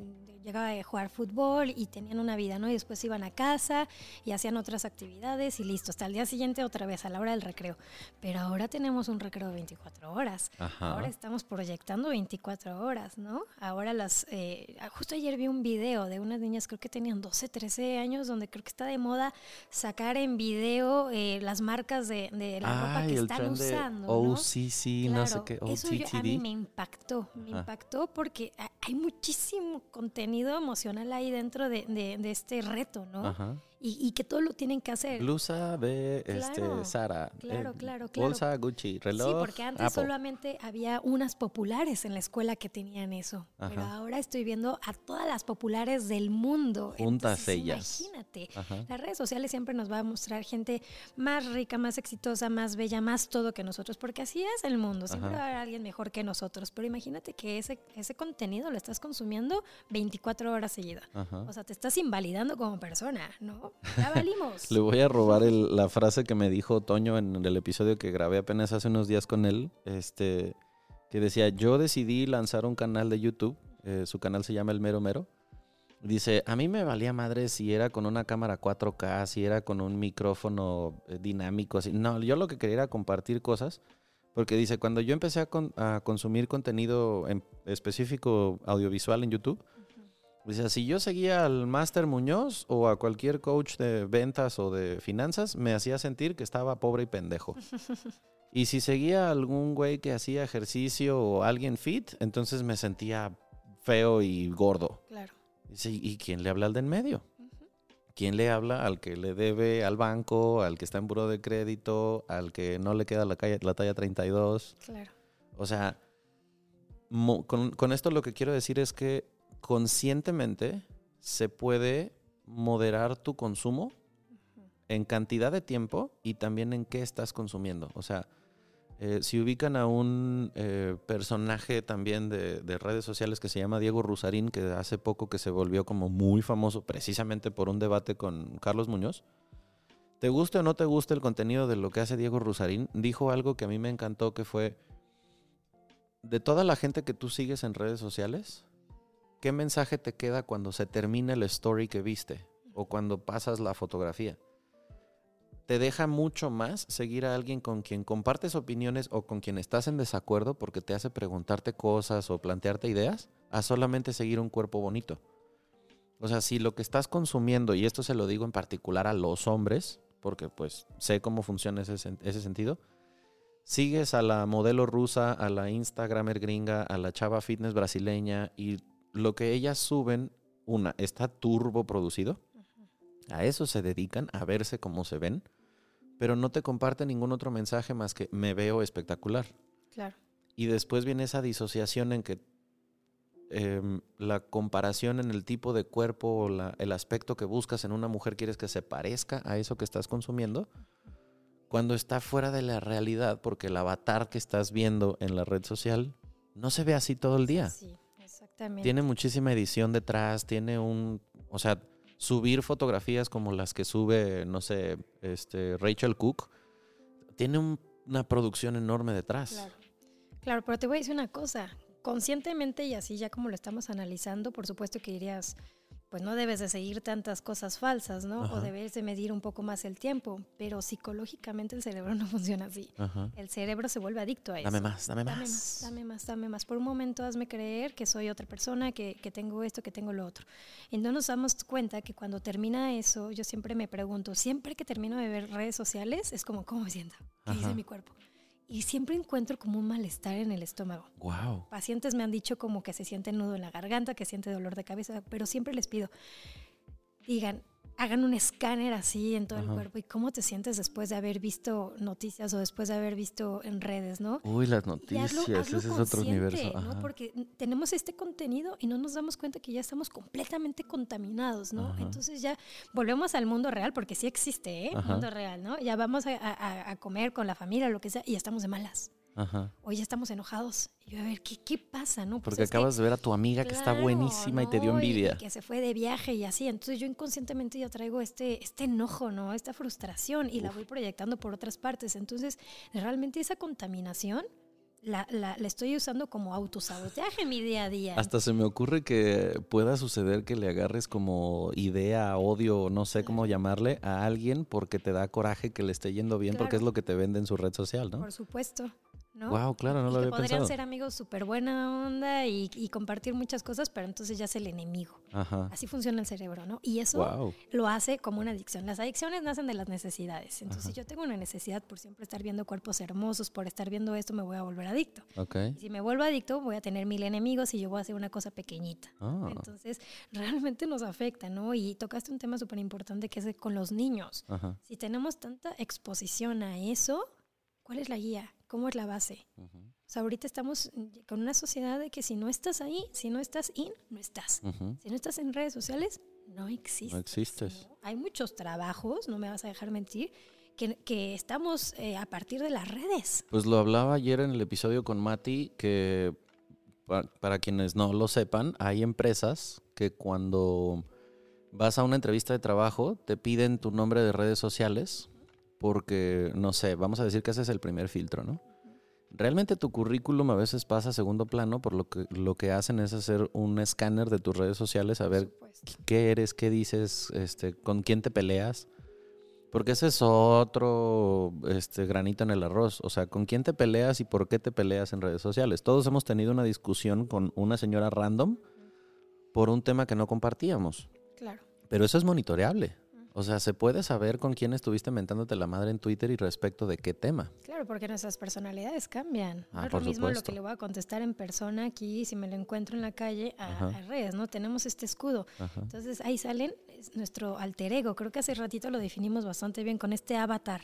llegaba a jugar fútbol y tenían una vida, ¿no? Y después iban a casa y hacían otras actividades y listo, hasta el día siguiente otra vez a la hora del recreo. Pero ahora tenemos un recreo de 24 horas. Ajá. Ahora estamos proyectando 24 horas, ¿no? Ahora las... eh, justo ayer vi un video de unas niñas, creo que tenían 12, 13 años, donde creo que está de moda sacar en video eh, las marcas de, de la ropa que están tren de ¿no? OCC, no sé qué, Eso yo- a mí OTTD. me impactó, me Ajá. impactó porque ha- hay muchísimo contenido emocional ahí dentro de, de- de este reto, ¿no? Ajá. Y, y que todo lo tienen que hacer. Blusa de este, Claro, Sara. claro, eh, claro, claro. Bolsa Gucci, reloj. Sí, porque antes Apple. solamente había unas populares en la escuela que tenían eso. Pero ahora estoy viendo a todas las populares del mundo. Juntas Entonces, ellas. Imagínate. Ajá. Las redes sociales siempre nos va a mostrar gente más rica, más exitosa, más bella, más todo que nosotros, porque así es el mundo. Siempre Ajá. va a haber alguien mejor que nosotros. Pero imagínate que ese, ese contenido lo estás consumiendo 24 horas seguidas. O sea, te estás invalidando como persona, ¿no? Le voy a robar la frase que me dijo Toño en el episodio que grabé apenas hace unos días con él, este, que decía, yo decidí lanzar un canal de YouTube, eh, su canal se llama El Mero Mero. Dice, a mí me valía madre si era con una cámara 4K, si era con un micrófono eh, dinámico, así. No, yo lo que quería era compartir cosas, porque dice, cuando yo empecé a, con- a consumir contenido en específico audiovisual en YouTube, Dice, si yo seguía al Máster Muñoz o a cualquier coach de ventas o de finanzas, me hacía sentir que estaba pobre y pendejo. y si seguía a algún güey que hacía ejercicio o alguien fit, entonces me sentía feo y gordo. Claro. Dice, ¿y quién le habla al de en medio? ¿Quién le habla al que le debe al banco, al que está en buro de crédito, al que no le queda la, calle- la talla 32? Claro. O sea, con esto lo que quiero decir es que conscientemente se puede moderar tu consumo en cantidad de tiempo y también en qué estás consumiendo. O sea, eh, si ubican a un eh, personaje también de, de redes sociales que se llama Diego Rusarín, que hace poco que se volvió como muy famoso precisamente por un debate con Carlos Muñoz. ¿Te guste o no te guste el contenido de lo que hace Diego Rusarín? Dijo algo que a mí me encantó que fue, de toda la gente que tú sigues en redes sociales, ¿qué mensaje te queda cuando se termina el story que viste o cuando pasas la fotografía? Te deja mucho más seguir a alguien con quien compartes opiniones o con quien estás en desacuerdo porque te hace preguntarte cosas o plantearte ideas a solamente seguir un cuerpo bonito. O sea, si lo que estás consumiendo, y esto se lo digo en particular a los hombres, porque pues sé cómo funciona ese, ese sentido, sigues a la modelo rusa, a la Instagramer gringa, a la chava fitness brasileña y lo que ellas suben, una, está turbo producido. A eso se dedican, a verse cómo se ven, pero no te comparten ningún otro mensaje más que me veo espectacular. Claro. Y después viene esa disociación en que em, la comparación en el tipo de cuerpo o la- el aspecto que buscas en una mujer quieres que se parezca a eso que estás consumiendo, cuando está fuera de la realidad, porque el avatar que estás viendo en la red social no se ve así todo el día. Sí, Tiene muchísima edición detrás, tiene un, o sea, subir fotografías como las que sube, no sé, este Rachel Cook, tiene un- una producción enorme detrás. Claro. Claro, pero te voy a decir una cosa. Conscientemente y así ya como lo estamos analizando, por supuesto que dirías, pues no debes de seguir tantas cosas falsas, ¿no? O debes de medir un poco más el tiempo, pero psicológicamente el cerebro no funciona así. El cerebro se vuelve adicto a eso. Dame más, dame, dame más. Dame más, dame más. Por un momento hazme creer que soy otra persona, que, que tengo esto, que tengo lo otro. Y no nos damos cuenta que cuando termina eso, yo siempre me pregunto, siempre que termino de ver redes sociales, es como, ¿cómo me siento? ¿Qué dice mi cuerpo? Y siempre encuentro como un malestar en el estómago. Wow. Pacientes me han dicho como que se siente nudo en la garganta, que siente dolor de cabeza, pero siempre les pido, digan, hagan un escáner así en todo el cuerpo y cómo te sientes después de haber visto noticias o después de haber visto en redes, ¿no? Uy, las noticias, ese es otro universo. ¿no? Porque tenemos este contenido y no nos damos cuenta que ya estamos completamente contaminados, ¿no? Entonces ya volvemos al mundo real, porque sí existe, ¿eh? Mundo real, ¿no? Ya vamos a, a comer con la familia, lo que sea, y ya estamos de malas. Ajá. Hoy ya estamos enojados. Y yo, a ver, ¿qué, qué pasa? no pues Porque acabas de ver a tu amiga que está buenísima y te dio envidia. que se fue de viaje y así. Entonces yo inconscientemente ya traigo este, este enojo, ¿no? Esta frustración y la voy proyectando por otras partes. Entonces, realmente esa contaminación la, la, estoy usando como autosabotaje en mi día a día. Hasta se me ocurre que pueda suceder que le agarres como idea, odio, no sé cómo llamarle, a alguien porque te da coraje que le esté yendo bien porque es lo que te vende en su red social, ¿no? Por supuesto. ¿No? Wow, claro, no lo había podrían ser amigos súper buena onda y, compartir muchas cosas, pero entonces ya es el enemigo. Así funciona el cerebro, ¿no? Y eso lo hace como una adicción. Las adicciones nacen de las necesidades. Entonces, si yo tengo una necesidad por siempre estar viendo cuerpos hermosos, por estar viendo esto, me voy a volver adicto. Okay. Y si me vuelvo adicto, voy a tener mil enemigos y yo voy a hacer una cosa pequeñita. Ah. Entonces, realmente nos afecta, ¿no? Y tocaste un tema súper importante que es con los niños. Si tenemos tanta exposición a eso, ¿cuál es la guía? ¿Cómo es la base? O sea, ahorita estamos con una sociedad de que si no estás ahí, si no estás in, no estás. Si no estás en redes sociales, no existes. No existes. Hay muchos trabajos, no me vas a dejar mentir, que, estamos eh, a partir de las redes. Pues lo hablaba ayer en el episodio con Mati, que para quienes no lo sepan, hay empresas que cuando vas a una entrevista de trabajo te piden tu nombre de redes sociales porque, no sé, vamos a decir que ese es el primer filtro, ¿no? Realmente tu currículum a veces pasa a segundo plano, por lo que lo que hacen es hacer un escáner de tus redes sociales, a ver qué eres, qué dices, este, con quién te peleas. Porque ese es otro este, granito en el arroz. O sea, con quién te peleas y por qué te peleas en redes sociales. Todos hemos tenido una discusión con una señora random por un tema que no compartíamos. Claro. Pero eso es monitoreable. O sea, se puede saber con quién estuviste mentándote la madre en Twitter y respecto de qué tema. Claro, porque nuestras personalidades cambian. no ah, es lo mismo lo que le voy a contestar en persona aquí, si me lo encuentro en la calle, a, redes, ¿no? Tenemos este escudo. Entonces ahí salen nuestro alter ego. Creo que hace ratito lo definimos bastante bien con este avatar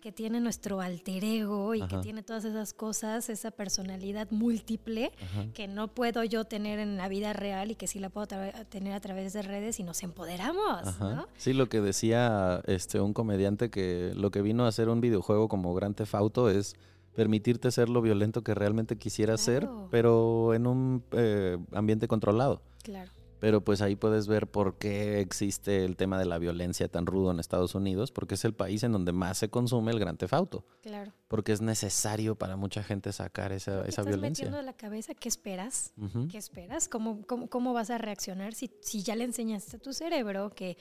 que tiene nuestro alter ego y que tiene todas esas cosas, esa personalidad múltiple que no puedo yo tener en la vida real y que sí la puedo tener a través de redes y nos empoderamos, ¿no? Sí, lo que decía este un comediante que lo que vino a hacer un videojuego como Grand Theft Auto es permitirte ser lo violento que realmente quisieras ser, pero en un eh, ambiente controlado. Claro. Pero pues ahí puedes ver por qué existe el tema de la violencia tan rudo en Estados Unidos, porque es el país en donde más se consume el gran tefauto. Claro. Porque es necesario para mucha gente sacar esa, esa estás violencia. metiendo la cabeza qué esperas, qué esperas, ¿Cómo, cómo, cómo vas a reaccionar si, si ya le enseñaste a tu cerebro que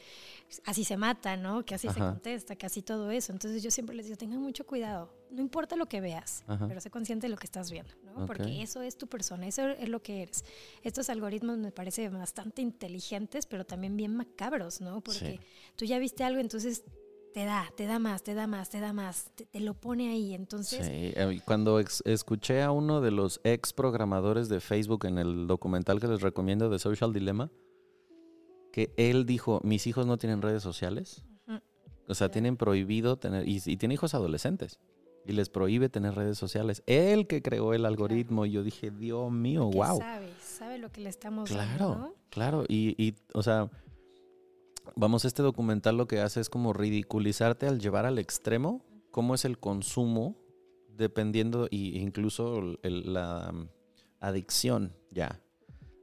así se mata, ¿no? Que así se contesta, que así todo eso. Entonces yo siempre les digo, tengan mucho cuidado no importa lo que veas, pero sé consciente de lo que estás viendo, ¿no? Porque eso es tu persona, eso es lo que eres. Estos algoritmos me parecen bastante inteligentes, pero también bien macabros, ¿no? Porque tú ya viste algo, entonces te da, te da más, te da más, te da más, te, lo pone ahí. Entonces. Sí, eh, cuando escuché a uno de los ex programadores de Facebook en el documental que les recomiendo de Social Dilemma, que él dijo: Mis hijos no tienen redes sociales. O sea, tienen prohibido tener. Y, y tiene hijos adolescentes y les prohíbe tener redes sociales. Él que creó el algoritmo y yo dije, Dios mío, wow. Sabe, sabe lo que le estamos claro, dando. Claro, y, y, o sea, vamos, este documental lo que hace es como ridiculizarte al llevar al extremo cómo es el consumo dependiendo e incluso la um, adicción ya.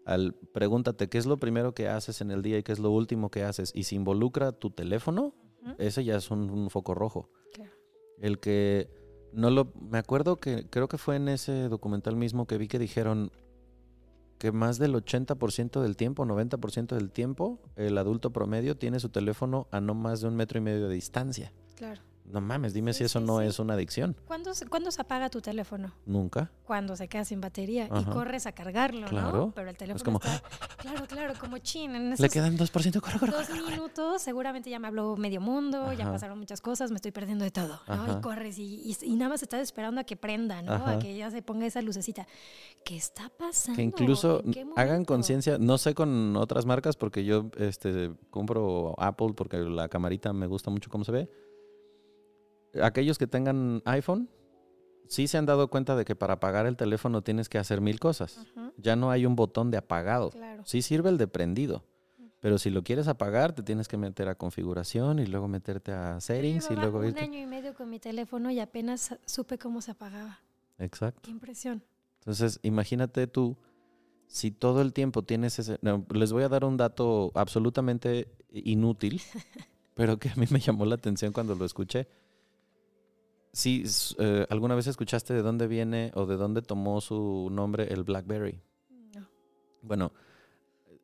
Al pregúntate qué es lo primero que haces en el día y qué es lo último que haces y si involucra tu teléfono, ese ya es un, un foco rojo. Claro. El que no lo. Me acuerdo que creo que fue en ese documental mismo que vi que dijeron que más del 80% del tiempo, 90% del tiempo, el adulto promedio tiene su teléfono a no más de un metro y medio de distancia. Claro. No mames, dime Sí, si eso sí, no sí. es una adicción. ¿Cuándo, se- cuándo se apaga tu teléfono? Nunca. Cuando se queda sin batería y Ajá. corres a cargarlo, Claro. ¿no? Pero el teléfono como, está... Claro, claro, como chin. En Le quedan 2%, corre, corre, dos corre, minutos seguramente ya me habló medio mundo, ya Ajá. pasaron muchas cosas, me estoy perdiendo de todo, ¿no? Ajá. Y corres y, y- y nada más estás esperando a que prenda, ¿no? A que ya se ponga esa lucecita. ¿Qué está pasando? Que incluso ¿En qué hagan conciencia, no sé con otras marcas, porque yo este, compro Apple porque la camarita me gusta mucho cómo se ve. Aquellos que tengan iPhone, sí se han dado cuenta de que para apagar el teléfono tienes que hacer mil cosas. Ya no hay un botón de apagado. Claro. Sí sirve el de prendido. Pero si lo quieres apagar, te tienes que meter a configuración y luego meterte a settings y luego un irte. año y medio con mi teléfono y apenas supe cómo se apagaba. Exacto. Qué impresión. Entonces, imagínate tú, si todo el tiempo tienes ese... no, les voy a dar un dato absolutamente inútil, pero que a mí me llamó la atención cuando lo escuché. Si s- eh, alguna vez escuchaste de dónde viene o de dónde tomó su nombre el BlackBerry. No. Bueno,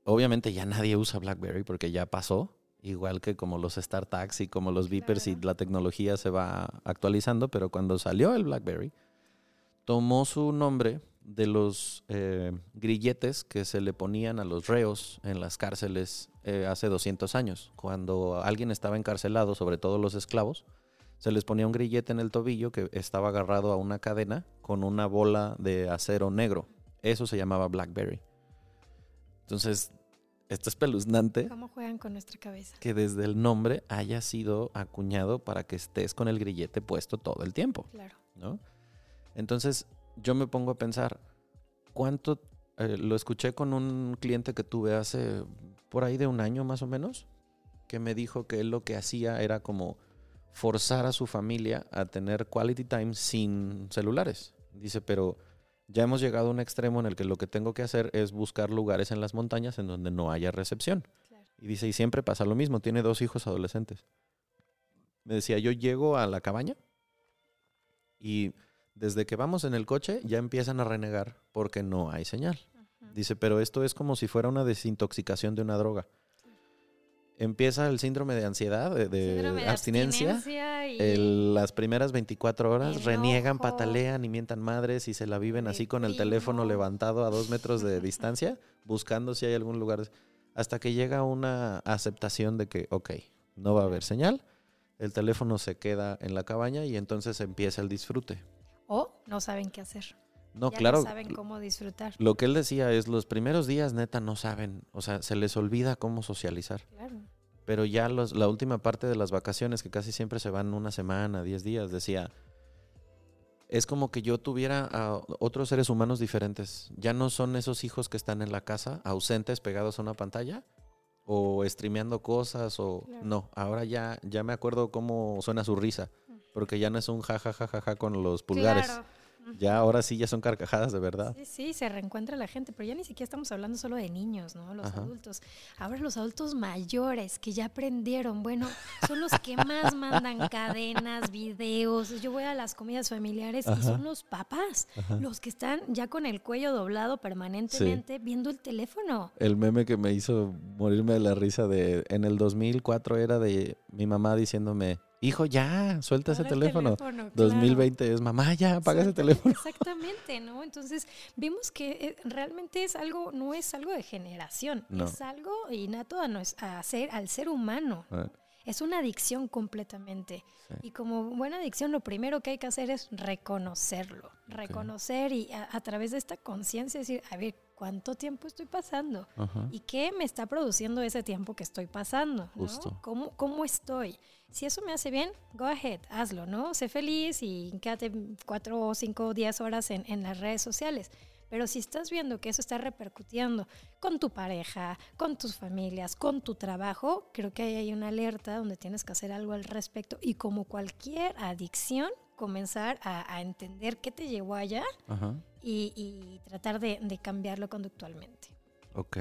obviamente ya nadie usa BlackBerry porque ya pasó, igual que como los StarTags y como los Vipers y la tecnología se va actualizando, pero cuando salió el BlackBerry, tomó su nombre de los eh, grilletes que se le ponían a los reos en las cárceles eh, hace 200 años. Cuando alguien estaba encarcelado, sobre todo los esclavos, se les ponía un grillete en el tobillo que estaba agarrado a una cadena con una bola de acero negro. Eso se llamaba Blackberry. Entonces, esto es espeluznante ¿Cómo juegan con nuestra cabeza? que desde el nombre haya sido acuñado para que estés con el grillete puesto todo el tiempo. Claro. ¿no? Entonces, yo me pongo a pensar, ¿cuánto? eh, lo escuché con un cliente que tuve hace por ahí de un año más o menos, que me dijo que él lo que hacía era como forzar a su familia a tener quality time sin celulares. Dice, pero ya hemos llegado a un extremo en el que lo que tengo que hacer es buscar lugares en las montañas en donde no haya recepción. Claro. Y dice, y siempre pasa lo mismo, tiene dos hijos adolescentes. Me decía, yo llego a la cabaña y desde que vamos en el coche ya empiezan a renegar porque no hay señal. Dice, pero esto es como si fuera una desintoxicación de una droga. Empieza el síndrome de ansiedad, de, de Síndrome de abstinencia. abstinencia y- el- las primeras 24 horas Enojo. reniegan, patalean y mientan madres y se la viven así con el teléfono levantado a dos metros de distancia, buscando si hay algún lugar. Hasta que llega una aceptación de que, ok, no va a haber señal, el teléfono se queda en la cabaña y entonces empieza el disfrute. O no saben qué hacer. No, ya claro. no saben cómo disfrutar. Lo que él decía es los primeros días neta no saben, o sea, se les olvida cómo socializar. Claro. Pero ya los- la última parte de las vacaciones, que casi siempre se van una semana, 10 días, decía, es como que yo tuviera a otros seres humanos diferentes. Ya no son esos hijos que están en la casa, ausentes, pegados a una pantalla, o streameando cosas, o Claro. no, ahora ya, ya me acuerdo cómo suena su risa, porque ya no es un ja, ja, ja, ja, ja con los pulgares. Claro. Ya ahora sí ya son carcajadas de verdad. Sí, sí, se reencuentra la gente, pero ya ni siquiera estamos hablando solo de niños, ¿no? Los Ajá. adultos. Ahora los adultos mayores que ya aprendieron, bueno, son los que más mandan cadenas, videos. Yo voy a las comidas familiares y son los papás, los que están ya con el cuello doblado permanentemente viendo el teléfono. El meme que me hizo morirme de la risa de en el 2004 era de mi mamá diciéndome, hijo, ya, suelta ese teléfono. claro. 2020 es, mamá, ya, apaga ese teléfono. Exactamente, ¿no? Entonces vemos que eh, realmente es algo, no es algo de generación, No. es algo innato a, nos- a ser, al ser humano. Ah, Es una adicción completamente. Sí. Y como buena adicción, lo primero que hay que hacer es reconocerlo. Reconocer y a, a través de esta conciencia decir, a ver, ¿cuánto tiempo estoy pasando? Ajá. ¿Y qué me está produciendo ese tiempo que estoy pasando? ¿no? Justo. ¿Cómo, ¿Cómo estoy? Si eso me hace bien, go ahead, hazlo, ¿no? Sé feliz y quédate cuatro o cinco o diez horas en, en las redes sociales. Pero si estás viendo que eso está repercutiendo con tu pareja, con tus familias, con tu trabajo, creo que ahí hay una alerta donde tienes que hacer algo al respecto. Y como cualquier adicción, comenzar a, a entender qué te llevó allá Ajá. Y, y tratar de, de cambiarlo conductualmente. Ok.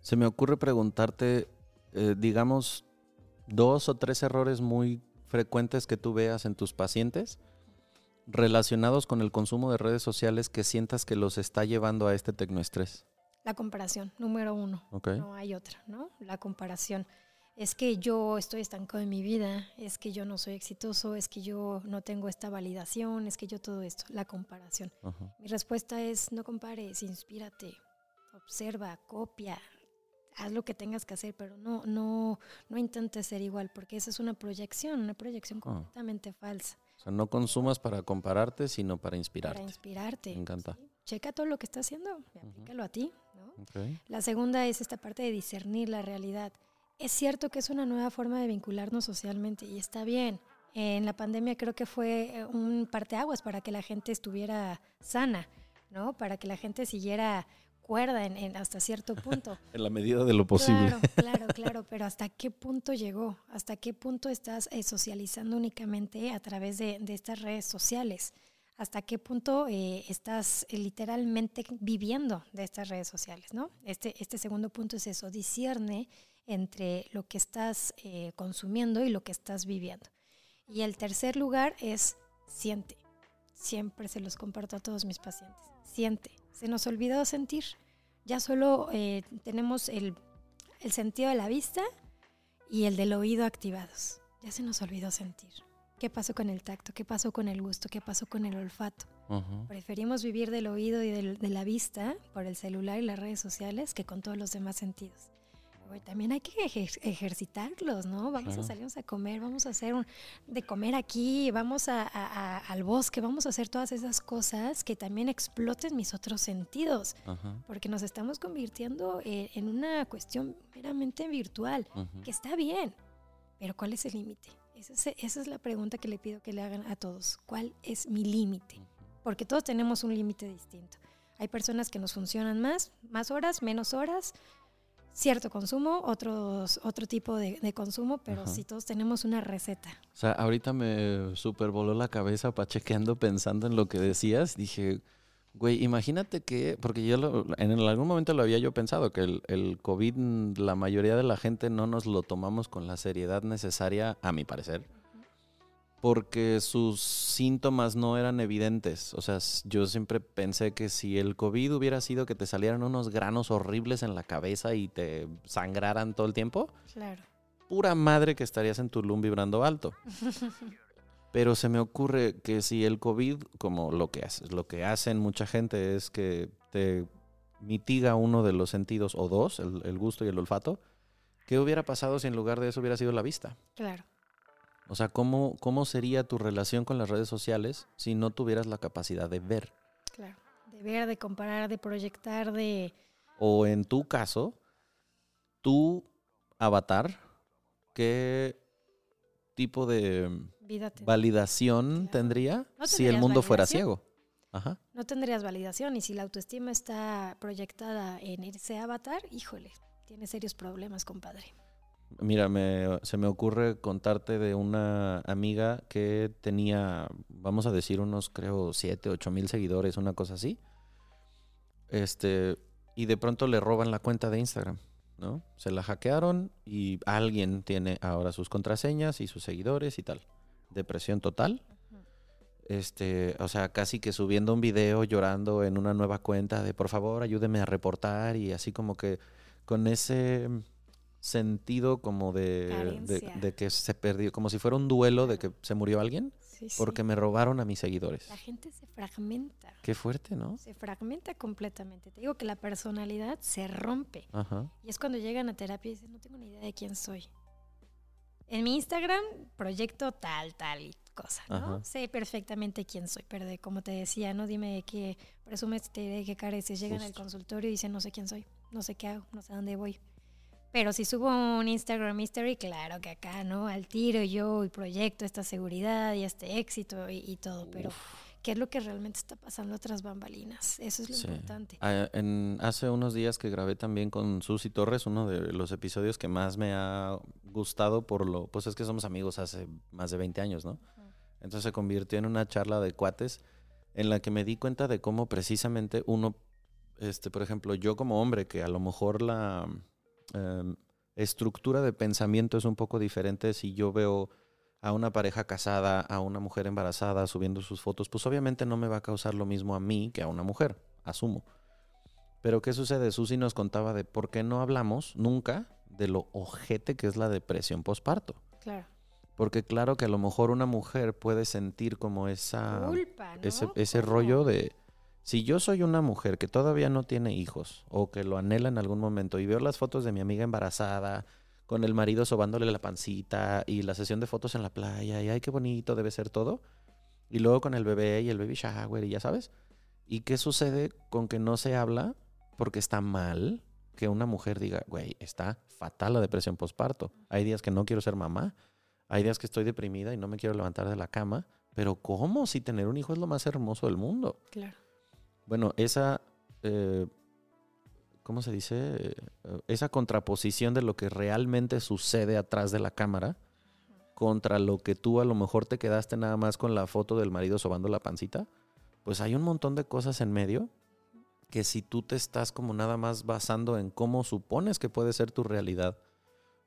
Se me ocurre preguntarte, eh, digamos, dos o tres errores muy frecuentes que tú veas en tus pacientes relacionados con el consumo de redes sociales que sientas que los está llevando a este tecnoestrés. La comparación, número uno. Ok. No hay otra, ¿no? La comparación. Es que yo estoy estancado en mi vida, es que yo no soy exitoso, es que yo no tengo esta validación, es que yo todo esto, la comparación. Ajá. Mi respuesta es no compares, inspírate, observa, copia, haz lo que tengas que hacer, pero no, no, no intentes ser igual, porque esa es una proyección, una proyección Ah. completamente falsa. O sea, no consumas para compararte, sino para Para inspirarte. inspirarte. Me encanta. ¿sí? Checa todo lo que estás haciendo, y aplícalo a ti, ¿no? La segunda es esta parte de discernir la realidad. Es cierto que es una nueva forma de vincularnos socialmente y está bien. En la pandemia creo que fue eh, un parteaguas para que la gente estuviera sana, ¿no? Para que la gente siguiera cuerda en, en- hasta cierto punto. En la medida de lo posible. Claro, claro, claro, pero ¿hasta qué punto llegó? ¿Hasta qué punto estás eh, socializando únicamente a través de, de estas redes sociales? ¿Hasta qué punto eh, estás eh, literalmente viviendo de estas redes sociales? ¿no? Este, este segundo punto es eso, discierne entre lo que estás eh, consumiendo y lo que estás viviendo. Y el tercer lugar es siente. Siempre se los comparto a todos mis pacientes. Siente. Se nos olvidó sentir. Ya solo eh, tenemos el, el sentido de la vista y el del oído activados. Ya se nos olvidó sentir. ¿Qué pasó con el tacto? ¿Qué pasó con el gusto? ¿Qué pasó con el olfato? Preferimos vivir del oído y del- de la vista por el celular y las redes sociales que con todos los demás sentidos. También hay que ejer- ejercitarlos, ¿no? Vamos Claro. a salirnos a comer, vamos a hacer un, de comer aquí, vamos a- a- a- al bosque, vamos a hacer todas esas cosas que también exploten mis otros sentidos, Ajá. porque nos estamos convirtiendo eh, en una cuestión meramente virtual que está bien, pero ¿cuál es el límite? Esa es, esa es la pregunta que le pido que le hagan a todos. ¿Cuál es mi límite? Porque todos tenemos un límite distinto. Hay personas que nos funcionan más, más horas, menos horas, cierto consumo, otros, otro tipo de, de consumo, pero Ajá. sí todos tenemos una receta. O sea, ahorita me super voló la cabeza pachequeando pensando en lo que decías. Dije, güey, imagínate que, porque yo lo- en algún momento lo había yo pensado, que el, el COVID, la mayoría de la gente no nos lo tomamos con la seriedad necesaria, a mi parecer, porque sus síntomas no eran evidentes. O sea, yo siempre pensé que si el COVID hubiera sido que te salieran unos granos horribles en la cabeza y te sangraran todo el tiempo, Claro. pura madre que estarías en Tulum vibrando alto. Pero se me ocurre que si el COVID, como lo que hace, lo que hacen mucha gente es que te mitiga uno de los sentidos o dos, el, el gusto y el olfato, ¿qué hubiera pasado si en lugar de eso hubiera sido la vista? Claro. O sea, ¿cómo, cómo sería tu relación con las redes sociales si no tuvieras la capacidad de ver? Claro. De ver, de comparar, de proyectar, de... O en tu caso, tu avatar, ¿qué tipo de Vida validación Claro. tendría No si el mundo fuera ciego? Ajá. no tendrías validación y si la autoestima está proyectada en ese avatar, híjole, tiene serios problemas, compadre. Mira, me- se me ocurre contarte de una amiga que tenía, vamos a decir, unos, creo, 7, 8 mil seguidores, una cosa así. Este, y de pronto le roban la cuenta de Instagram, ¿no? Se la hackearon y alguien tiene ahora sus contraseñas y sus seguidores y tal. Depresión total. Este, o sea, casi que subiendo un video llorando en una nueva cuenta de por favor ayúdeme a reportar y así como que con ese sentido como de, de, que se perdió, como si fuera un duelo de que se murió alguien Sí, sí. porque me robaron a mis seguidores. La gente se fragmenta, Qué fuerte, ¿no? se fragmenta completamente. Te digo que la personalidad se rompe. Ajá. Y es cuando llegan a terapia y dicen, no tengo ni idea de quién soy. En mi Instagram proyecto tal, tal y cosa, ¿no? Ajá. Sé perfectamente quién soy, pero de, como te decía, no dime de qué presumes, de qué careces. Llegan al consultorio y dicen, no sé quién soy, no sé qué hago, no sé a dónde voy. Pero si subo un Instagram History, claro que acá, ¿no? Al tiro yo y proyecto esta seguridad y este éxito y, y todo, pero ¿qué es lo que realmente está pasando otras bambalinas? Eso es lo Sí. importante. Ah, en- hace unos días que grabé también con Susy Torres, uno de los episodios que más me ha gustado por lo, pues es que somos amigos hace más de 20 años, ¿no? Entonces se convirtió en una charla de cuates en la que me di cuenta de cómo precisamente uno, este, por ejemplo, yo como hombre, que a lo mejor la em, estructura de pensamiento es un poco diferente si yo veo a una pareja casada, a una mujer embarazada subiendo sus fotos, pues obviamente no me va a causar lo mismo a mí que a una mujer, asumo. Pero ¿qué sucede? Susi nos contaba de por qué no hablamos nunca de lo ojete que es la depresión posparto. Claro. Porque claro que a lo mejor una mujer puede sentir como esa Culpa, ¿no? ese, ese rollo de si yo soy una mujer que todavía no tiene hijos o que lo anhela en algún momento y veo las fotos de mi amiga embarazada con el marido sobándole la pancita y la sesión de fotos en la playa y ay qué bonito debe ser todo y luego con el bebé y el baby shower y ya sabes y qué sucede con que no se habla porque está mal que una mujer diga güey está fatal la depresión postparto hay días que no quiero ser mamá hay días que estoy deprimida y no me quiero levantar de la cama pero ¿cómo si tener un hijo es lo más hermoso del mundo? Claro. Bueno, esa, eh, ¿cómo se dice? Esa contraposición de lo que realmente sucede atrás de la cámara contra lo que tú a lo mejor te quedaste nada más con la foto del marido sobando la pancita, pues hay un montón de cosas en medio que si tú te estás como nada más basando en cómo supones que puede ser tu realidad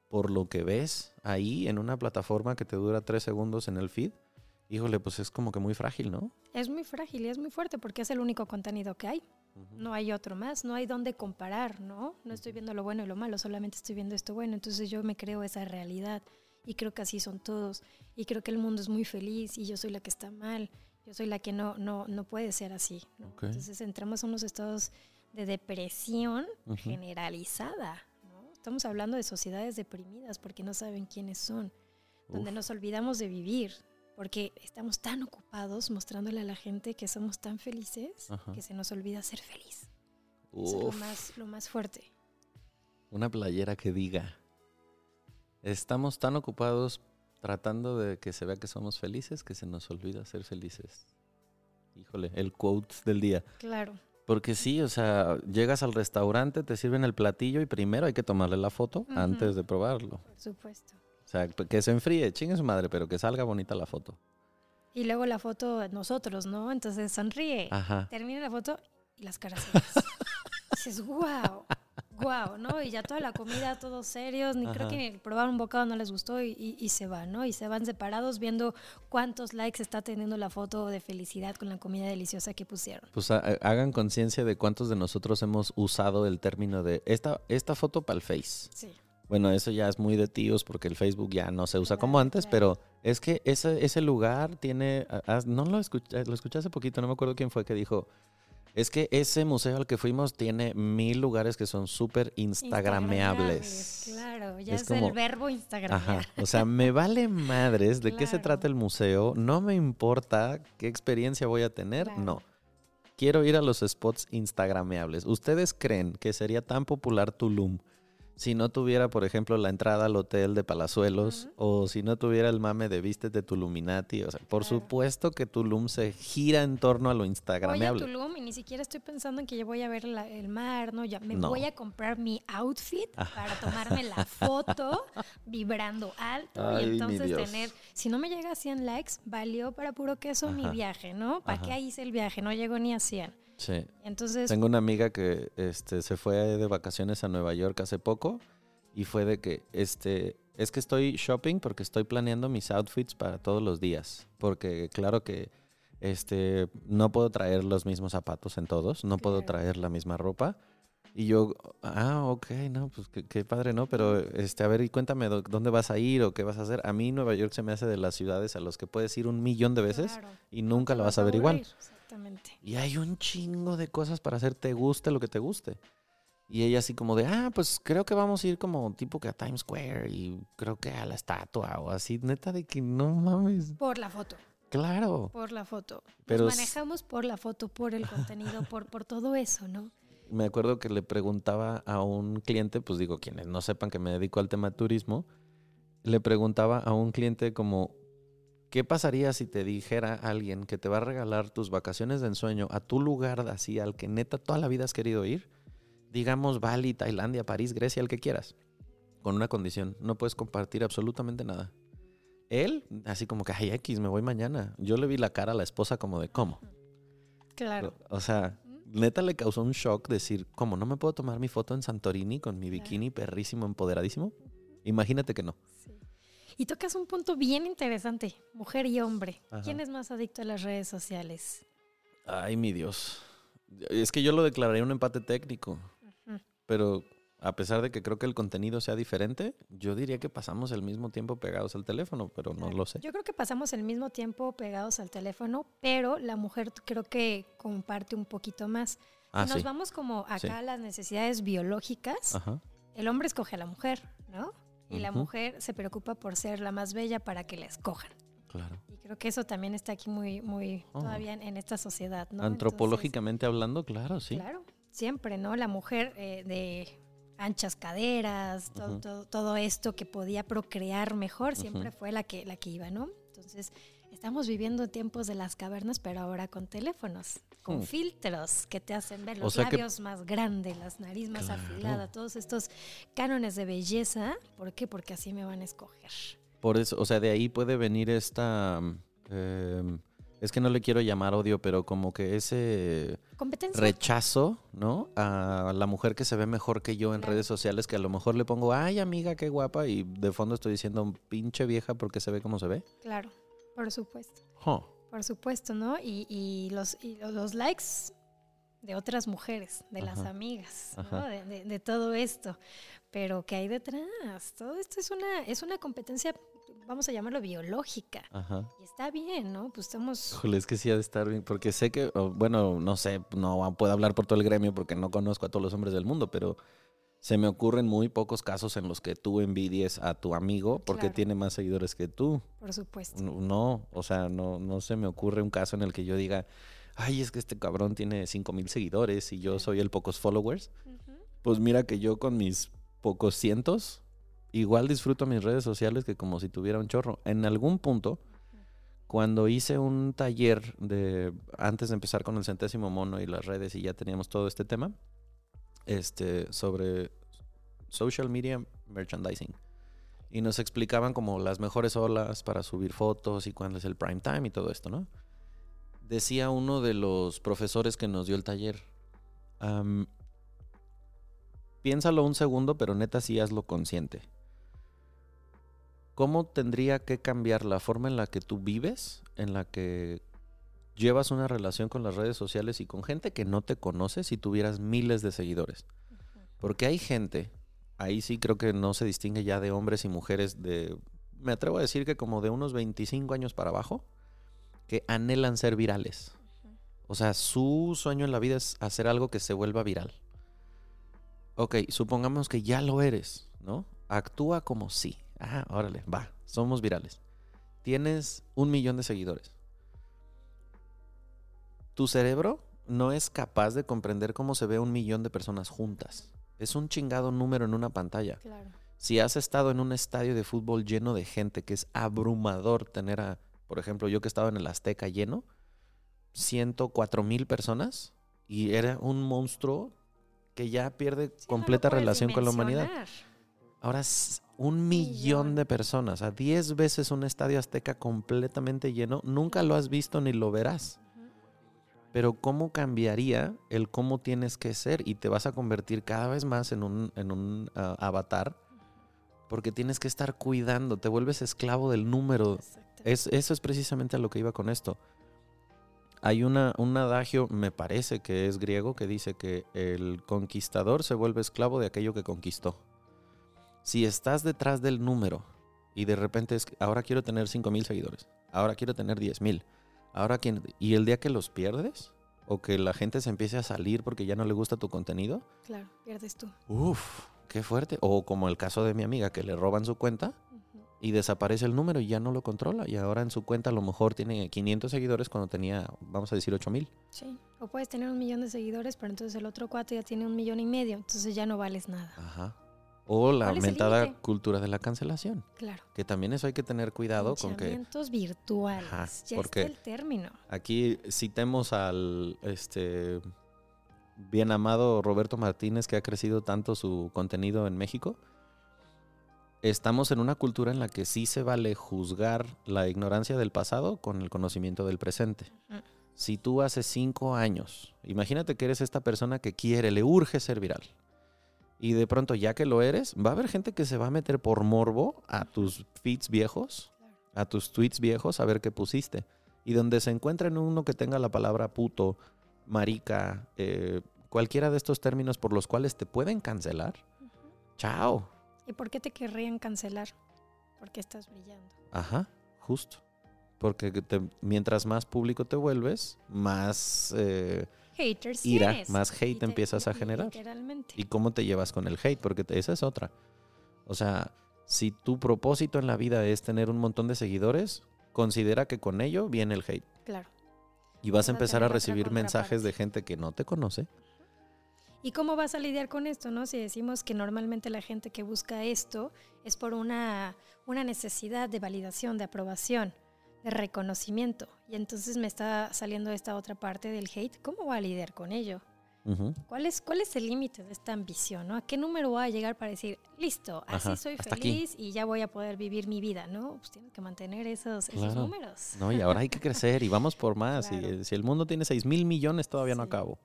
por lo que ves ahí en una plataforma que te dura tres segundos en el feed, híjole, pues es como que muy frágil, ¿no? Es muy frágil y es muy fuerte porque es el único contenido que hay. No hay otro más, no hay dónde comparar, ¿no? No estoy viendo lo bueno y lo malo, solamente estoy viendo esto bueno. Entonces yo me creo esa realidad y creo que así son todos. Y creo que el mundo es muy feliz y yo soy la que está mal. Yo soy la que no, no, no puede ser así. ¿no? Ok. Entonces entramos en unos estados de depresión Ujú. generalizada. ¿no? Estamos hablando de sociedades deprimidas porque no saben quiénes son, donde Uf. nos olvidamos de vivir, porque estamos tan ocupados mostrándole a la gente que somos tan felices Ajá. que se nos olvida ser feliz. Eso es lo más, lo más fuerte. Una playera que diga, estamos tan ocupados tratando de que se vea que somos felices que se nos olvida ser felices. Híjole, el quote del día. Claro, Porque sí, o sea, llegas al restaurante, te sirven el platillo y primero hay que tomarle la foto antes de probarlo. por supuesto. O sea, que se enfríe, chingue su madre, pero que salga bonita la foto. Y luego la foto nosotros, ¿no? Entonces sonríe. Ajá. Termina la foto y las caras. Dices, wow, wow, ¿no? Y ya toda la comida, todos serios, ni creo que ni probar un bocado no les gustó y, y- y se van, ¿no? Y se van separados viendo cuántos likes está teniendo la foto de felicidad con la comida deliciosa que pusieron. Pues ha- hagan conciencia de cuántos de nosotros hemos usado el término de esta, esta foto para el Face. Sí. Bueno, eso ya es muy de tíos porque el Facebook ya no se usa como antes, pero es que ese, ese lugar tiene, ah, ah, no lo escuché, lo escuché hace poquito, no me acuerdo quién fue que dijo, es que ese museo al que fuimos tiene mil lugares que son súper instagrameables. Claro, ya Es es, como- el verbo instagramear. Ajá, o sea, me vale madres de qué se trata el museo, no me importa qué experiencia voy a tener, Claro. no. Quiero ir a los spots instagrameables. ¿Ustedes creen que sería tan popular Tulum si no tuviera, por ejemplo, la entrada al hotel de Palazuelos o si no tuviera el mame de Vístete Tuluminati? O sea, por Claro. supuesto que Tulum se gira en torno a lo Voy a instagrameable. Tulum y ni siquiera estoy pensando en que yo voy a ver la- el mar, ¿no? Ya me No. voy a comprar mi outfit Ajá. para tomarme la foto vibrando alto Ay, y entonces tener, si no me llega a 100 likes, valió para puro queso mi viaje, ¿no? ¿Para qué hice el viaje? No llegó ni a 100. Sí. Entonces, Tengo una amiga que este, se fue de vacaciones a Nueva York hace poco y fue de que este, es que estoy shopping porque estoy planeando mis outfits para todos los días. Porque claro que este, no puedo traer los mismos zapatos en todos, no puedo traer la misma ropa. Y yo, ah, ok, no, pues qué, qué padre, ¿no? Pero, este, a ver, y cuéntame dó- dónde vas a ir o qué vas a hacer. A mí Nueva York se me hace de las ciudades a los que puedes ir un millón de veces claro, y nunca la vas a ver igual. aburrir, Exactamente. Y hay un chingo de cosas para hacer, te guste lo que te guste. Y ella así como de, ah, pues creo que vamos a ir como tipo que a Times Square y creo que a la estatua o así, neta de que no mames. Por la foto, Claro. por la foto. Pero Nos manejamos por la foto, por el contenido, por, por todo eso, ¿no? Me acuerdo que le preguntaba a un cliente, pues digo, quienes no sepan que me dedico al tema de turismo, le preguntaba a un cliente como, ¿qué pasaría si te dijera alguien que te va a regalar tus vacaciones de ensueño a tu lugar así, al que neta toda la vida has querido ir? Digamos Bali, Tailandia, París, Grecia, el que quieras. Con una condición, no puedes compartir absolutamente nada. Él, así como que, ay, X, me voy mañana. Yo le vi la cara a la esposa como de, ¿cómo? Claro. O sea, neta le causó un shock decir, ¿cómo no me puedo tomar mi foto en Santorini con mi bikini perrísimo, empoderadísimo? Imagínate que no. Sí. Y tocas un punto bien interesante, mujer y hombre. Ajá. ¿Quién es más adicto a las redes sociales? Ay, mi Dios. Es que yo lo declararía un empate técnico. Pero a pesar de que creo que el contenido sea diferente, yo diría que pasamos el mismo tiempo pegados al teléfono, pero no lo sé. Yo creo que pasamos el mismo tiempo pegados al teléfono, pero la mujer creo que comparte un poquito más. Ah, si nos sí. vamos como acá Sí. a las necesidades biológicas, Ajá. el hombre escoge a la mujer, ¿no? Y la mujer se preocupa por ser la más bella para que la escojan. Claro. Y creo que eso también está aquí muy, muy Oh. todavía en, en esta sociedad, ¿no? Antropológicamente hablando, claro, sí. Claro, siempre, ¿no? La mujer eh, de anchas caderas, todo, todo, todo esto que podía procrear mejor, siempre fue la que, la que iba, ¿no? Entonces, estamos viviendo tiempos de las cavernas, pero ahora con teléfonos, con Hmm. filtros que te hacen ver O los que- labios más grandes, las nariz más Claro. afilada, todos estos cánones de belleza. ¿Por qué? Porque así me van a escoger. Por eso, o sea, de ahí puede venir esta... eh, es que no le quiero llamar odio, pero como que ese rechazo, ¿no? A la mujer que se ve mejor que yo en Claro. redes sociales, que a lo mejor le pongo, ay amiga, qué guapa, y de fondo estoy diciendo, pinche vieja, porque se ve como se ve. Claro, por supuesto. Por supuesto, ¿no? Y, y los, y los likes de otras mujeres, de las amigas, ¿no? De, de- de todo esto. Pero ¿qué hay detrás? Todo esto es una, es una competencia, vamos a llamarlo biológica. Ajá. Y está bien, ¿no? Pues estamos... Es que sí ha de estar bien, porque sé que, bueno, no sé, no puedo hablar por todo el gremio porque no conozco a todos los hombres del mundo, pero se me ocurren muy pocos casos en los que tú envidies a tu amigo porque Claro. tiene más seguidores que tú. Por supuesto. No, o sea, no, no se me ocurre un caso en el que yo diga, ay, es que este cabrón tiene 5 mil seguidores y yo soy el pocos followers. Pues mira que yo con mis pocos cientos, igual disfruto mis redes sociales que como si tuviera un chorro. En algún punto, cuando hice un taller de, antes de empezar con el centésimo mono y las redes y ya teníamos todo este tema, este, sobre social media merchandising. Y nos explicaban como las mejores olas para subir fotos y cuándo es el prime time y todo esto, ¿no? Decía uno de los profesores que nos dio el taller, piénsalo un segundo, pero neta sí hazlo consciente. ¿Cómo tendría que cambiar la forma en la que tú vives, en la que llevas una relación con las redes sociales y con gente que no te conoce si tuvieras miles de seguidores? Porque hay gente, ahí sí creo que no se distingue ya de hombres y mujeres de, me atrevo a decir que como de unos 25 años para abajo, que anhelan ser virales. O sea, su sueño en la vida es hacer algo que se vuelva viral. Ok, supongamos que ya lo eres, ¿no? Actúa como sí. Ah, órale, va, somos virales. Tienes un millón de seguidores. Tu cerebro no es capaz de comprender cómo se ve un millón de personas juntas. Es un chingado número en una pantalla. Claro. Si has estado en un estadio de fútbol lleno de gente, que es abrumador tener a, por ejemplo, yo que estaba en el Azteca lleno, 104 mil personas y era un monstruo que ya pierde Sí, completa relación con la humanidad. Ahora es un millón Millón. de personas, a 10 veces un estadio azteca completamente lleno, nunca lo has visto ni lo verás. Pero ¿cómo cambiaría el cómo tienes que ser? Y te vas a convertir cada vez más en un, en un ah, avatar porque tienes que estar cuidando, te vuelves esclavo del número. Es, eso es precisamente a lo que iba con esto. Hay una, un adagio, me parece que es griego, que dice que el conquistador se vuelve esclavo de aquello que conquistó. Si estás detrás del número y de repente es, ahora quiero tener 5 mil seguidores, ahora quiero tener 10 mil, ahora quién, y el día que los pierdes o que la gente se empiece a salir porque ya no le gusta tu contenido, Claro, pierdes tú. uff, qué fuerte. O como el caso de mi amiga que le roban su cuenta y desaparece el número y ya no lo controla. Y ahora en su cuenta a lo mejor tiene 500 seguidores cuando tenía, vamos a decir, 8000. Sí. O puedes tener un millón de seguidores, pero entonces el otro cuate ya tiene un millón y medio, entonces ya no vales nada. Ajá. O la ¿Cuál es el mentada cultura de la cancelación. Claro. Que también eso hay que tener cuidado con que virtuales. Ajá, ya porque- está el término. aquí citemos al este bien amado Roberto Martínez que ha crecido tanto su contenido en México. Estamos en una cultura en la que sí se vale juzgar la ignorancia del pasado con el conocimiento del presente. Si tú hace cinco años, imagínate que eres esta persona que quiere, le urge ser viral. Y de pronto, ya que lo eres, va a haber gente que se va a meter por morbo a tus feeds viejos, a tus tweets viejos, a ver qué pusiste. Y donde se encuentren uno que tenga la palabra puto marica, eh, cualquiera de estos términos por los cuales te pueden cancelar, chao. ¿Y por qué te querrían cancelar? Porque estás brillando. Ajá, justo. Porque te- mientras más público te vuelves, más... eh, Haters Ira, más hate Liter- empiezas a generar. Literalmente. ¿Y cómo te llevas con el hate? Porque esa es otra. O sea, si tu propósito en la vida es tener un montón de seguidores, considera que con ello viene el hate. Claro. Y vas Vas a a empezar a otra recibir mensajes de gente que no te conoce. ¿Y cómo vas a lidiar con esto, no? Si decimos que normalmente la gente que busca esto es por una, una necesidad de validación, de aprobación, de reconocimiento. Y entonces me está saliendo esta otra parte del hate. ¿Cómo va a lidiar con ello? Ujú. ¿Cuál es, ¿Cuál es el límite de esta ambición? ¿no? ¿A qué número voy a llegar para decir, listo, así Ajá, soy aquí. feliz y ya voy a poder vivir mi vida? ¿no? Pues tienes que mantener esos, números. No, y ahora hay que crecer y vamos por más. Claro. eh, si el mundo tiene 6 mil millones, todavía no acabo.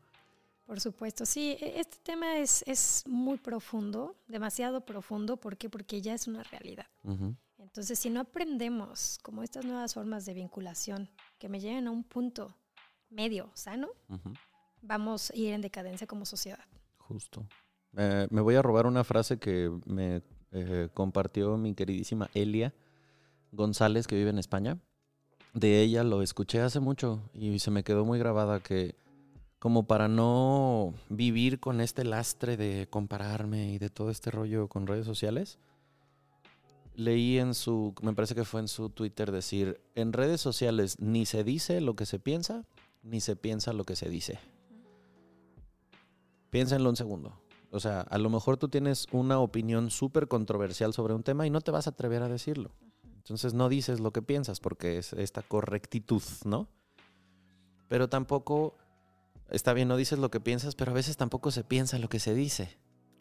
Por supuesto, sí, e- este tema es, es muy profundo, demasiado profundo. ¿Por qué? Porque ya es una realidad. Entonces, si no aprendemos como estas nuevas formas de vinculación que me lleven a un punto medio sano, vamos a ir en decadencia como sociedad. Justo. Eh, me voy a robar una frase que me eh, compartió mi queridísima Elia González, que vive en España. De ella lo escuché hace mucho y se me quedó muy grabada que como para no vivir con este lastre de compararme y de todo este rollo con redes sociales, leí en su, me parece que fue en su Twitter decir, en redes sociales ni se dice lo que se piensa, ni se piensa lo que se dice. Piénsenlo un segundo. O sea, a lo mejor tú tienes una opinión súper controversial sobre un tema y no te vas a atrever a decirlo. Entonces no dices lo que piensas porque es esta correctitud, ¿no? Pero tampoco, está bien, no dices lo que piensas, pero a veces tampoco se piensa lo que se dice.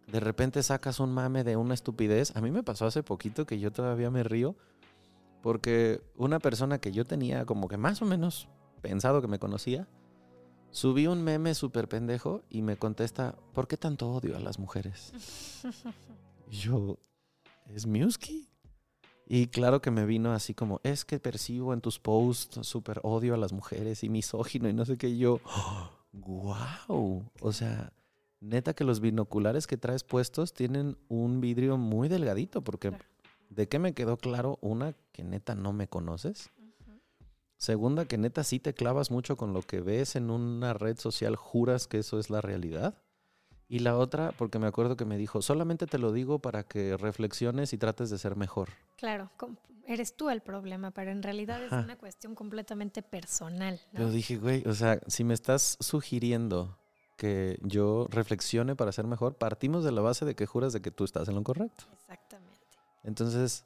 De repente sacas un mame de una estupidez. A mí me pasó hace poquito que yo todavía me río porque una persona que yo tenía como que más o menos pensado que me conocía, subí un meme súper pendejo y me contesta, ¿por qué tanto odio a las mujeres? Y yo, ¿es Musky? Y claro que me vino así como, es que percibo en tus posts súper odio a las mujeres y misógino y no sé qué. Y yo, wow. O sea, neta que los binoculares que traes puestos tienen un vidrio muy delgadito porque Claro. ¿de qué me quedó claro? Una, que neta no me conoces. Segunda, que neta sí te clavas mucho con lo que ves en una red social, juras que eso es la realidad. Y la otra, porque me acuerdo que me dijo, solamente te lo digo para que reflexiones y trates de ser mejor. Claro, eres tú el problema, pero en realidad Ajá. es una cuestión completamente personal. ¿no? Yo dije, güey, o sea, si me estás sugiriendo que yo reflexione para ser mejor, partimos de la base de que juras de que tú estás en lo correcto. Exactamente. Entonces,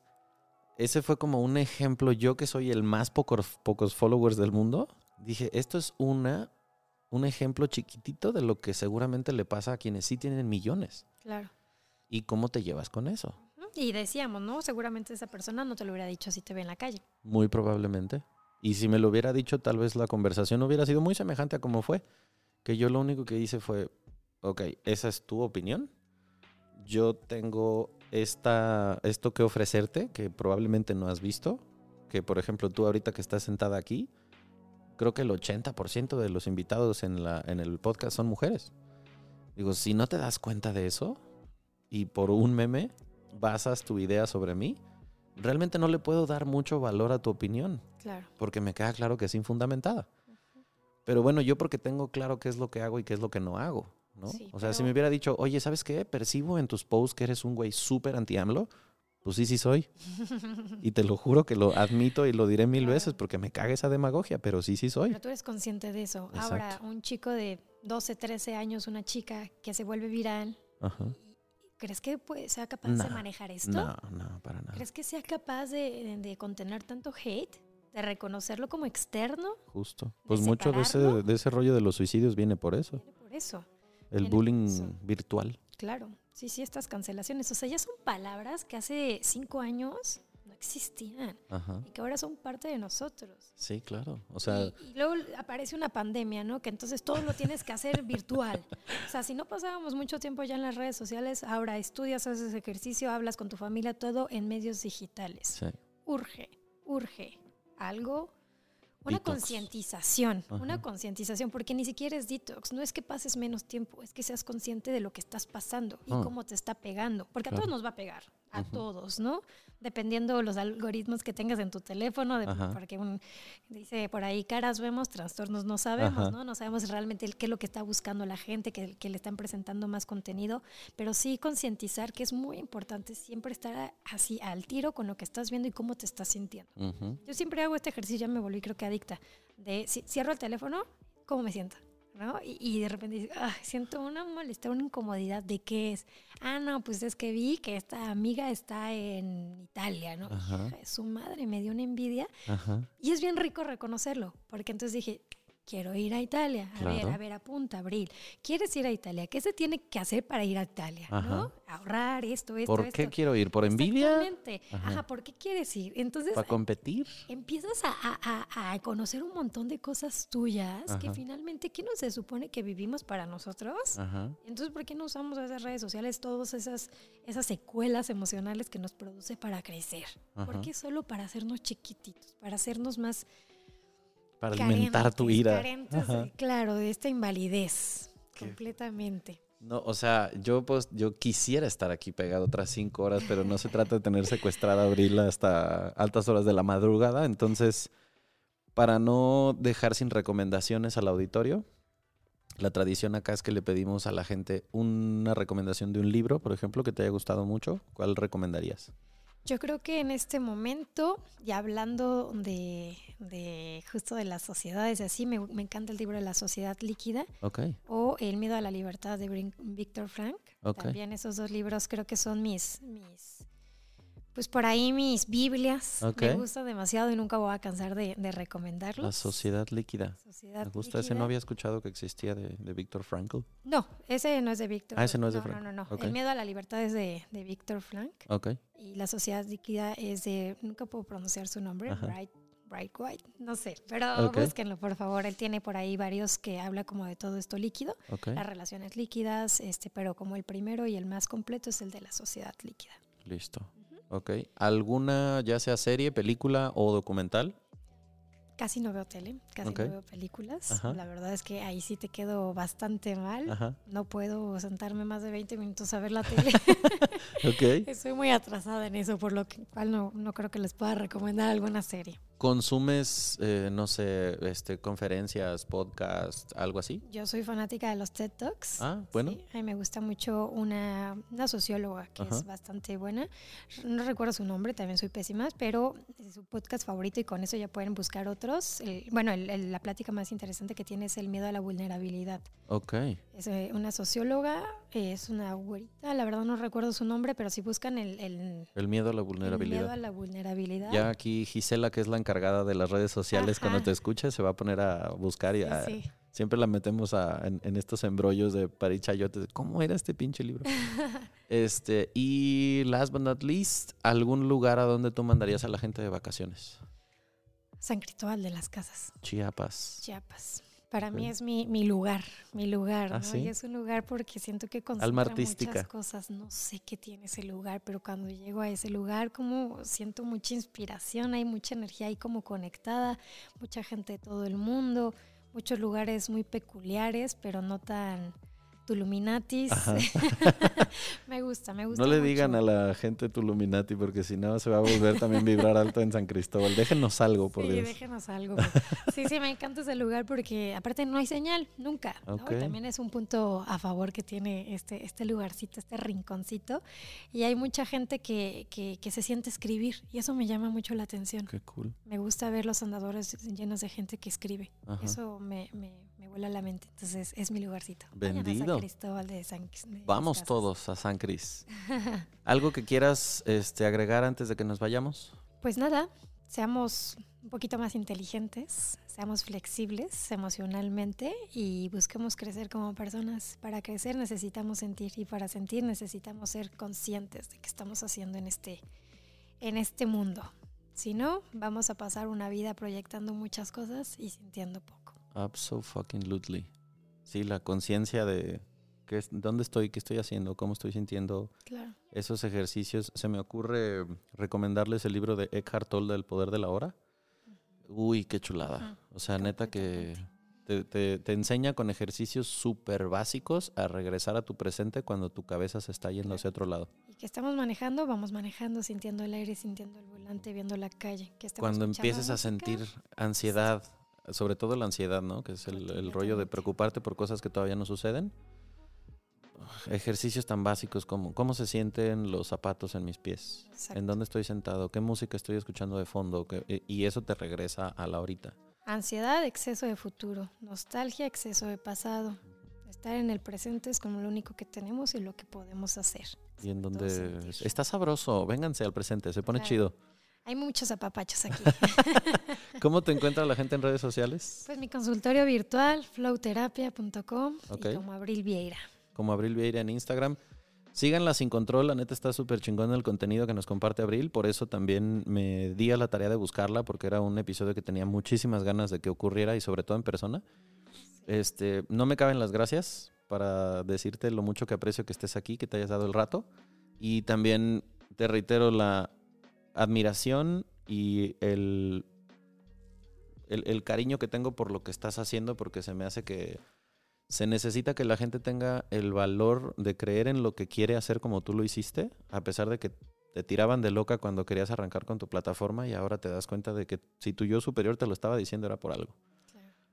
ese fue como un ejemplo, yo que soy el más pocos, pocos followers del mundo, dije, esto es una, un ejemplo chiquitito de lo que seguramente le pasa a quienes sí tienen millones. Claro. ¿Y cómo te llevas con eso? Y decíamos, ¿no? Seguramente esa persona no te lo hubiera dicho si te ve en la calle. Muy probablemente. Y si me lo hubiera dicho, tal vez la conversación hubiera sido muy semejante a como fue. Que yo lo único que hice fue, ok, esa es tu opinión. Yo tengo esta, esto que ofrecerte que probablemente no has visto. Que por ejemplo tú ahorita que estás sentada aquí, creo que el 80% de los invitados en, la, en el podcast son mujeres. Digo, si no te das cuenta de eso y por un meme basas tu idea sobre mí, realmente no le puedo dar mucho valor a tu opinión Claro. porque me queda claro que es infundamentada. Pero bueno, yo porque tengo claro qué es lo que hago y qué es lo que no hago, ¿no? Sí, o sea, si pero- me hubiera dicho, oye, ¿sabes qué? Percibo en tus posts que eres un güey súper anti-AMLO. Pues sí, sí soy. Y te lo juro que lo admito y lo diré mil Claro. veces porque me caga esa demagogia, pero sí, sí soy. Pero tú eres consciente de eso. Ahora, Exacto. un chico de 12, 13 años, una chica que se vuelve viral, Ajá. ¿crees que pues, sea capaz de No, manejar esto? No, no, para nada. ¿Crees que sea capaz de, de contener tanto hate? ¿De reconocerlo como externo? Justo. Pues mucho de ese, de ese rollo de los suicidios viene por eso. Viene Por eso, El Viene bullying eso. virtual. claro. Sí, sí, estas cancelaciones. O sea, ya son palabras que hace cinco años no existían Ajá. y que ahora son parte de nosotros. Sí, claro. O sea, y, y luego aparece una pandemia, ¿no? Que entonces todo lo tienes que hacer virtual. O sea, si no pasábamos mucho tiempo ya en las redes sociales, ahora estudias, haces ejercicio, hablas con tu familia, todo en medios digitales. sí. Urge, urge algo Una Detox. concientización, una concientización, porque ni siquiera es detox, no es que pases menos tiempo, es que seas consciente de lo que estás pasando y Ah. cómo te está pegando, porque a todos nos va a pegar, a todos, ¿no? Dependiendo los algoritmos que tengas en tu teléfono, de- porque un, dice por ahí, caras vemos, trastornos no sabemos, Ajá. ¿no? No sabemos realmente el- qué es lo que está buscando la gente, que, que le están presentando más contenido, pero sí concientizar que es muy importante siempre estar así al tiro con lo que estás viendo y cómo te estás sintiendo. Yo siempre hago este ejercicio, ya me volví creo que adicta, de si cierro el teléfono, ¿cómo me siento? ¿No? Y, y de repente dices, "Ay, siento una molestia, una incomodidad, ¿de qué es? Ah, no, pues es que vi que esta amiga está en Italia, ¿no? Ajá. Su madre, me dio una envidia. Ajá. Y es bien rico reconocerlo, porque entonces dije, quiero ir a Italia. A ver, a ver, apunta, Abril. ¿Quieres ir a Italia? ¿Qué se tiene que hacer para ir a Italia? Ahorrar esto, esto, ¿Por esto. qué quiero ir? ¿Por envidia? Exactamente. Ajá. Ajá. ¿por qué quieres ir? Entonces ¿Para competir? empiezas a, a- a- conocer un montón de cosas tuyas que finalmente, ¿qué no se supone que vivimos para nosotros? Ajá. Entonces, ¿por qué no usamos esas redes sociales, todas esas, esas secuelas emocionales que nos produce para crecer? ¿Por qué solo para hacernos chiquititos, para hacernos más Para alimentar tu ira. carentes, claro, de esta invalidez, Qué- completamente. No, o sea, yo pues yo quisiera estar aquí pegado otras cinco horas, pero no se trata de tener secuestrada a Abril hasta altas horas de la madrugada. Entonces, para no dejar sin recomendaciones al auditorio, la tradición acá es que le pedimos a la gente una recomendación de un libro, por ejemplo, que te haya gustado mucho. ¿Cuál recomendarías? Yo creo que en este momento, y hablando de, de justo de las sociedades y así, me, me encanta el libro de la sociedad líquida Ok, o El miedo a la libertad de Víctor Frank. Ok. También esos dos libros creo que son mis, mis pues por ahí mis Biblias. Me gusta demasiado y nunca voy a cansar de, de recomendarlos. La sociedad líquida. Sociedad Me gusta, ese no había escuchado que existía de, de Víctor Frankl. No, ese no es de Víctor. Ah, ese no es de no, Frank. No, no, no. El miedo a la libertad es de, de Víctor Frank. Ok, Y la sociedad líquida es de, nunca puedo pronunciar su nombre. Bright, Bright White, no sé, pero Ok. búsquenlo por favor. Él tiene por ahí varios que habla como de todo esto líquido, las relaciones líquidas, este, pero como el primero y el más completo es el de la sociedad líquida. Listo. Ok. ¿Alguna, ya sea serie, película o documental? Casi no veo tele, casi no veo películas. Ajá. La verdad es que ahí sí te quedo bastante mal. Ajá. No puedo sentarme más de 20 minutos a ver la tele. Ok. Estoy muy atrasada en eso, por lo que- cual no, no creo que les pueda recomendar alguna serie. ¿Consumes, eh, no sé, este, conferencias, podcasts, algo así? Yo soy fanática de los TED Talks. Ah, bueno. Sí, a mí me gusta mucho una, una socióloga que Ajá. es bastante buena. No recuerdo su nombre, también soy pésima, pero es su podcast favorito y con eso ya pueden buscar otros. El- bueno, el- el- la plática más interesante que tiene es el miedo a la vulnerabilidad. Ok. Es eh, una socióloga, es una güerita, la verdad no recuerdo su nombre, pero si buscan el, el- El miedo a la el vulnerabilidad. miedo a la vulnerabilidad. Ya aquí Gisela, que es la encargada de las redes sociales, cuando te escuche, se va a poner a buscar y Sí, a- sí. siempre la metemos a- en, en estos embrollos de parichayotes. ¿Cómo era este pinche libro? este, y last but not least, ¿algún lugar a donde tú mandarías a la gente de vacaciones? San Cristóbal de las Casas. Chiapas. Chiapas. Para mí es mi, mi lugar, mi lugar, ¿Ah, ¿no? sí? Y es un lugar porque siento que concentra muchas cosas. No sé qué tiene ese lugar, pero cuando llego a ese lugar, como siento mucha inspiración, hay mucha energía ahí como conectada, mucha gente de todo el mundo, muchos lugares muy peculiares, pero no tan tuluminatis. Me gusta, me gusta. No le mucho. digan a la gente Tuluminati porque si no se va a volver también vibrar alto en San Cristóbal. Déjenos algo, por sí, Dios. déjenos algo. Sí, sí, me encanta ese lugar porque aparte no hay señal, nunca. ¿no? Y Ok. También es un punto a favor que tiene este, este lugarcito, este rinconcito. Y hay mucha gente que, que, que se siente escribir y eso me llama mucho la atención. Qué cool. Me gusta ver los andadores llenos de gente que escribe. Ajá. Eso me, me vuela la mente. Entonces es mi lugarcito. Vayan a Vendido. San Cristóbal de San de Vamos todos a San Cris. ¿Algo que quieras este, agregar antes de que nos vayamos? Pues nada, seamos un poquito más inteligentes, seamos flexibles emocionalmente y busquemos crecer como personas. Para crecer necesitamos sentir y para sentir necesitamos ser conscientes de qué estamos haciendo en este, en este mundo. Si no, vamos a pasar una vida proyectando muchas cosas y sintiendo poco. Absolutely. Sí, la conciencia de qué es, dónde estoy, qué estoy haciendo, cómo estoy sintiendo Claro. esos ejercicios. Se me ocurre recomendarles el libro de Eckhart Tolle del poder de la hora. Uy, qué chulada. O sea, neta que te, te- te enseña con ejercicios súper básicos a regresar a tu presente cuando tu cabeza se está yendo hacia otro lado. Y que estamos manejando, vamos manejando, sintiendo el aire, sintiendo el volante, viendo la calle. Que Cuando empieces a música. sentir ansiedad, sobre todo la ansiedad, ¿no? Que es el, el rollo de preocuparte por cosas que todavía no suceden. Ejercicios tan básicos como cómo se sienten los zapatos en mis pies, Exacto. en dónde estoy sentado, qué música estoy escuchando de fondo, qué- eh, y eso te regresa a la ahorita. Ansiedad, exceso de futuro. Nostalgia, exceso de pasado. Estar en el presente es como lo único que tenemos y lo que podemos hacer. Y en donde está sabroso, vénganse al presente, se pone Claro. chido. Hay muchos apapachos aquí. ¿Cómo te encuentra la gente en redes sociales? pues mi consultorio virtual, flowterapia.com y como Abril Vieira. Como Abril Vieira en Instagram. Síganla sin control, la neta está súper chingón el contenido que nos comparte Abril, por eso también me di a la tarea de buscarla, porque era un episodio que tenía muchísimas ganas de que ocurriera y sobre todo en persona. Este, no me caben las gracias para decirte lo mucho que aprecio que estés aquí, que te hayas dado el rato. Y también te reitero la admiración y el, el, el cariño que tengo por lo que estás haciendo, porque se me hace que se necesita que la gente tenga el valor de creer en lo que quiere hacer como tú lo hiciste, a pesar de que te tiraban de loca cuando querías arrancar con tu plataforma y ahora te das cuenta de que si tu yo superior te lo estaba diciendo era por algo.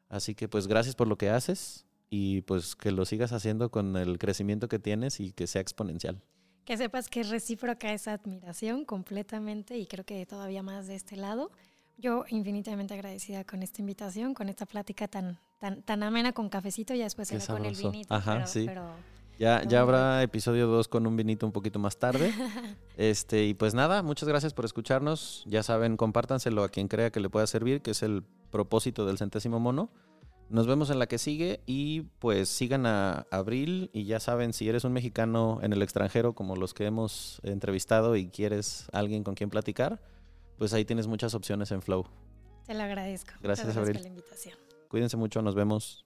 Así que pues gracias por lo que haces y pues que lo sigas haciendo con el crecimiento que tienes y que sea exponencial. Que sepas que es recíproca esa admiración completamente y creo que todavía más de este lado. Yo infinitamente agradecida con esta invitación, con esta plática tan, tan, tan amena con cafecito y después será con el vinito. Ajá, pero, sí. pero Ya, Muy ya habrá episodio 2 con un vinito un poquito más tarde. Este, y pues nada, muchas gracias por escucharnos. Ya saben, compártanselo a quien crea que le pueda servir, que es el propósito del centésimo mono. Nos vemos en la que sigue y pues sigan a Abril y ya saben, si eres un mexicano en el extranjero como los que hemos entrevistado y quieres alguien con quien platicar, pues ahí tienes muchas opciones en Flow. te lo agradezco. Gracias, Abril. por la invitación. Cuídense mucho, nos vemos.